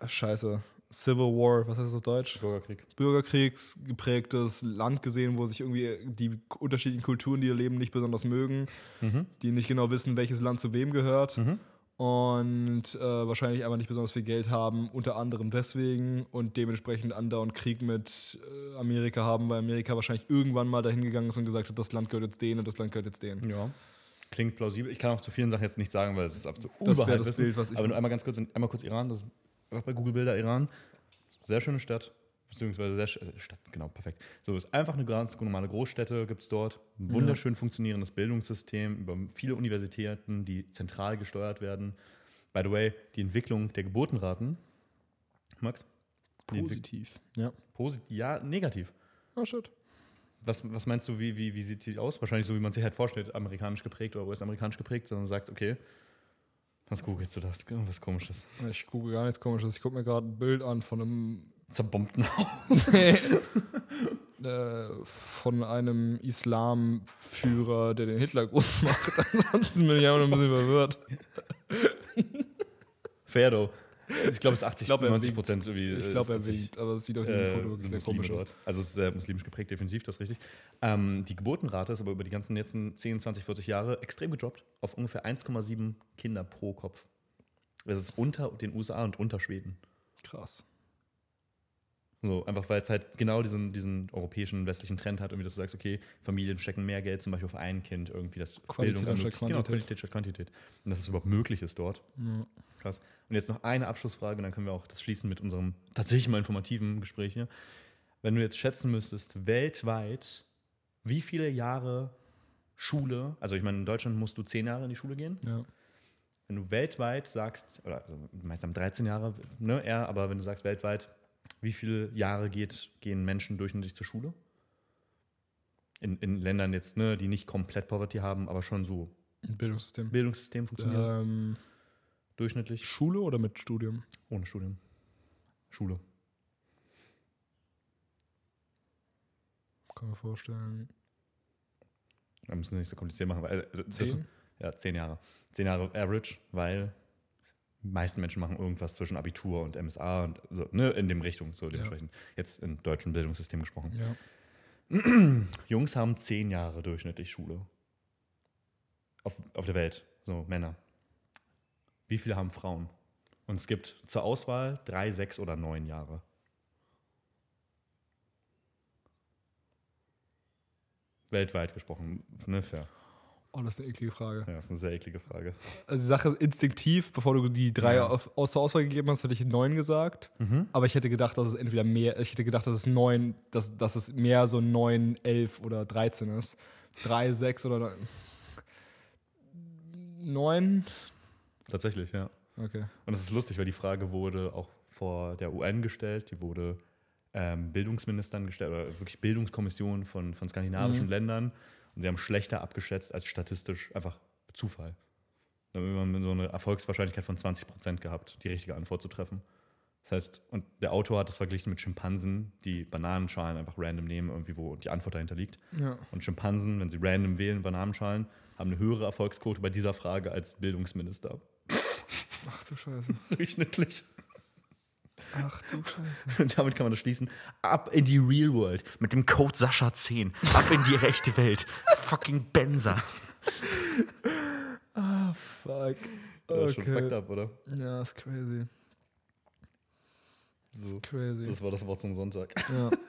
ach, scheiße. Civil War, was heißt das auf Deutsch? Bürgerkrieg. Bürgerkriegsgeprägtes Land gesehen, wo sich irgendwie die unterschiedlichen Kulturen, die hier leben, nicht besonders mögen, Mhm. die nicht genau wissen, welches Land zu wem gehört Mhm. und äh, wahrscheinlich einfach nicht besonders viel Geld haben, unter anderem deswegen und dementsprechend andauernd Krieg mit äh, Amerika haben, weil Amerika wahrscheinlich irgendwann mal dahin gegangen ist und gesagt hat, das Land gehört jetzt denen und das Land gehört jetzt denen. Ja. Klingt plausibel. Ich kann auch zu vielen Sachen jetzt nicht sagen, weil es ist absolut Das wäre das Bild, was ich. Aber nur einmal ganz kurz, einmal kurz Iran, das ist einfach bei Google Bilder Iran. Sehr schöne Stadt, beziehungsweise sehr äh, Stadt, genau, perfekt. So ist einfach eine ganz normale Großstädte, gibt es dort. Ein wunderschön funktionierendes Bildungssystem über viele Universitäten, die zentral gesteuert werden. By the way, die Entwicklung der Geburtenraten, Max? Positiv. Ja. Positiv, ja, negativ. Oh shit. Was, was meinst du, wie, wie, wie sieht die aus? Wahrscheinlich so, wie man sich halt vorstellt, amerikanisch geprägt oder US-amerikanisch geprägt, sondern sagst, okay, was googelst du das? Was komisches. Ich gucke gar nichts komisches. Ich gucke mir gerade ein Bild an von einem Zerbombten Haus. *laughs* äh, von einem Islamführer, der den Hitler groß macht. *laughs* Ansonsten bin ich einfach ein bisschen *laughs* verwirrt. Ferdo. Ich glaube, es ist 80, glaub, er 90 winkt. Prozent irgendwie. Ich äh, glaube, er winkt, aber es sieht auf diesem äh, Foto sehr komisch aus. dort. Also es ist sehr muslimisch geprägt, definitiv, das ist richtig. Ähm, die Geburtenrate ist aber über die ganzen letzten 10, 20, 40 Jahre extrem gedroppt auf ungefähr 1,7 Kinder pro Kopf. Das ist unter den USA und unter Schweden. Krass. So, einfach weil es halt genau diesen, diesen europäischen, westlichen Trend hat, irgendwie, dass du sagst, okay, Familien stecken mehr Geld zum Beispiel auf ein Kind, irgendwie das Qualität Bildung. Genau, Quantität. Qualität statt Quantität. Und dass es überhaupt möglich ist dort. Ja. Krass. Und jetzt noch eine Abschlussfrage, dann können wir auch das schließen mit unserem tatsächlich mal informativen Gespräch hier. Wenn du jetzt schätzen müsstest, weltweit, wie viele Jahre Schule, also ich meine, in Deutschland musst du zehn Jahre in die Schule gehen. Ja. Wenn du weltweit sagst, oder also meist haben 13 Jahre, ne, eher, aber wenn du sagst weltweit, wie viele Jahre geht, gehen Menschen durchschnittlich zur Schule? In, in Ländern jetzt, ne, die nicht komplett Poverty haben, aber schon so Ein Bildungssystem. Bildungssystem funktioniert. Ähm, Durchschnittlich. Schule oder mit Studium? Ohne Studium. Schule. Kann man vorstellen. Da müssen wir nicht so kompliziert machen. Weil, also, das ist, Zehn? ja, zehn Jahre. Zehn Jahre Average, weil die meisten Menschen machen irgendwas zwischen Abitur und MSA und so, ne, in dem Richtung, so dementsprechend. Jetzt im deutschen Bildungssystem gesprochen. Ja. *clears throat* Jungs haben zehn Jahre durchschnittlich Schule. Auf, auf der Welt, so Männer. Wie viele haben Frauen? Und es gibt zur Auswahl drei, sechs oder neun Jahre. Weltweit gesprochen, ne, fair. Oh, das ist eine eklige Frage. Ja, das ist eine sehr eklige Frage. Also die Sache ist instinktiv, bevor du die drei Ja. auf, außer Auswahl gegeben hast, hätte ich neun gesagt. Aber ich hätte gedacht, dass es entweder mehr, ich hätte gedacht, dass es neun, dass, dass es mehr so neun, elf oder 13 ist. Drei, *laughs* sechs oder neun. Tatsächlich, ja. Okay. Und es ist lustig, weil die Frage wurde auch vor der UN gestellt, die wurde ähm, Bildungsministern gestellt, oder wirklich Bildungskommissionen von, von skandinavischen Mhm. Ländern. Und sie haben schlechter abgeschätzt als statistisch einfach Zufall. Da haben wir so eine Erfolgswahrscheinlichkeit von 20 Prozent gehabt, die richtige Antwort zu treffen. Das heißt, und der Autor hat das verglichen mit Schimpansen, die Bananenschalen einfach random nehmen, irgendwie, wo die Antwort dahinter liegt. Ja. Und Schimpansen, wenn sie random wählen, Bananenschalen, haben eine höhere Erfolgsquote bei dieser Frage als Bildungsminister. Ach du Scheiße. *laughs* Durchschnittlich. Ach du Scheiße. Und *laughs* damit kann man das schließen. Ab in die Real World mit dem Code Sascha10. Ab in die rechte Welt. Fucking Benzer. Ah, fuck. Das ist schon fucked Okay. up, oder? Ja, ist crazy. So. Crazy. Das war das Wort zum Sonntag. ja. *laughs*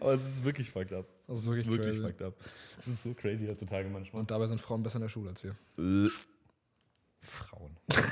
Aber es ist wirklich fucked up. Das ist Es wirklich, wirklich crazy. fucked up. Das ist so crazy heutzutage manchmal. Und dabei sind Frauen besser in der Schule als wir. Frauen. *laughs*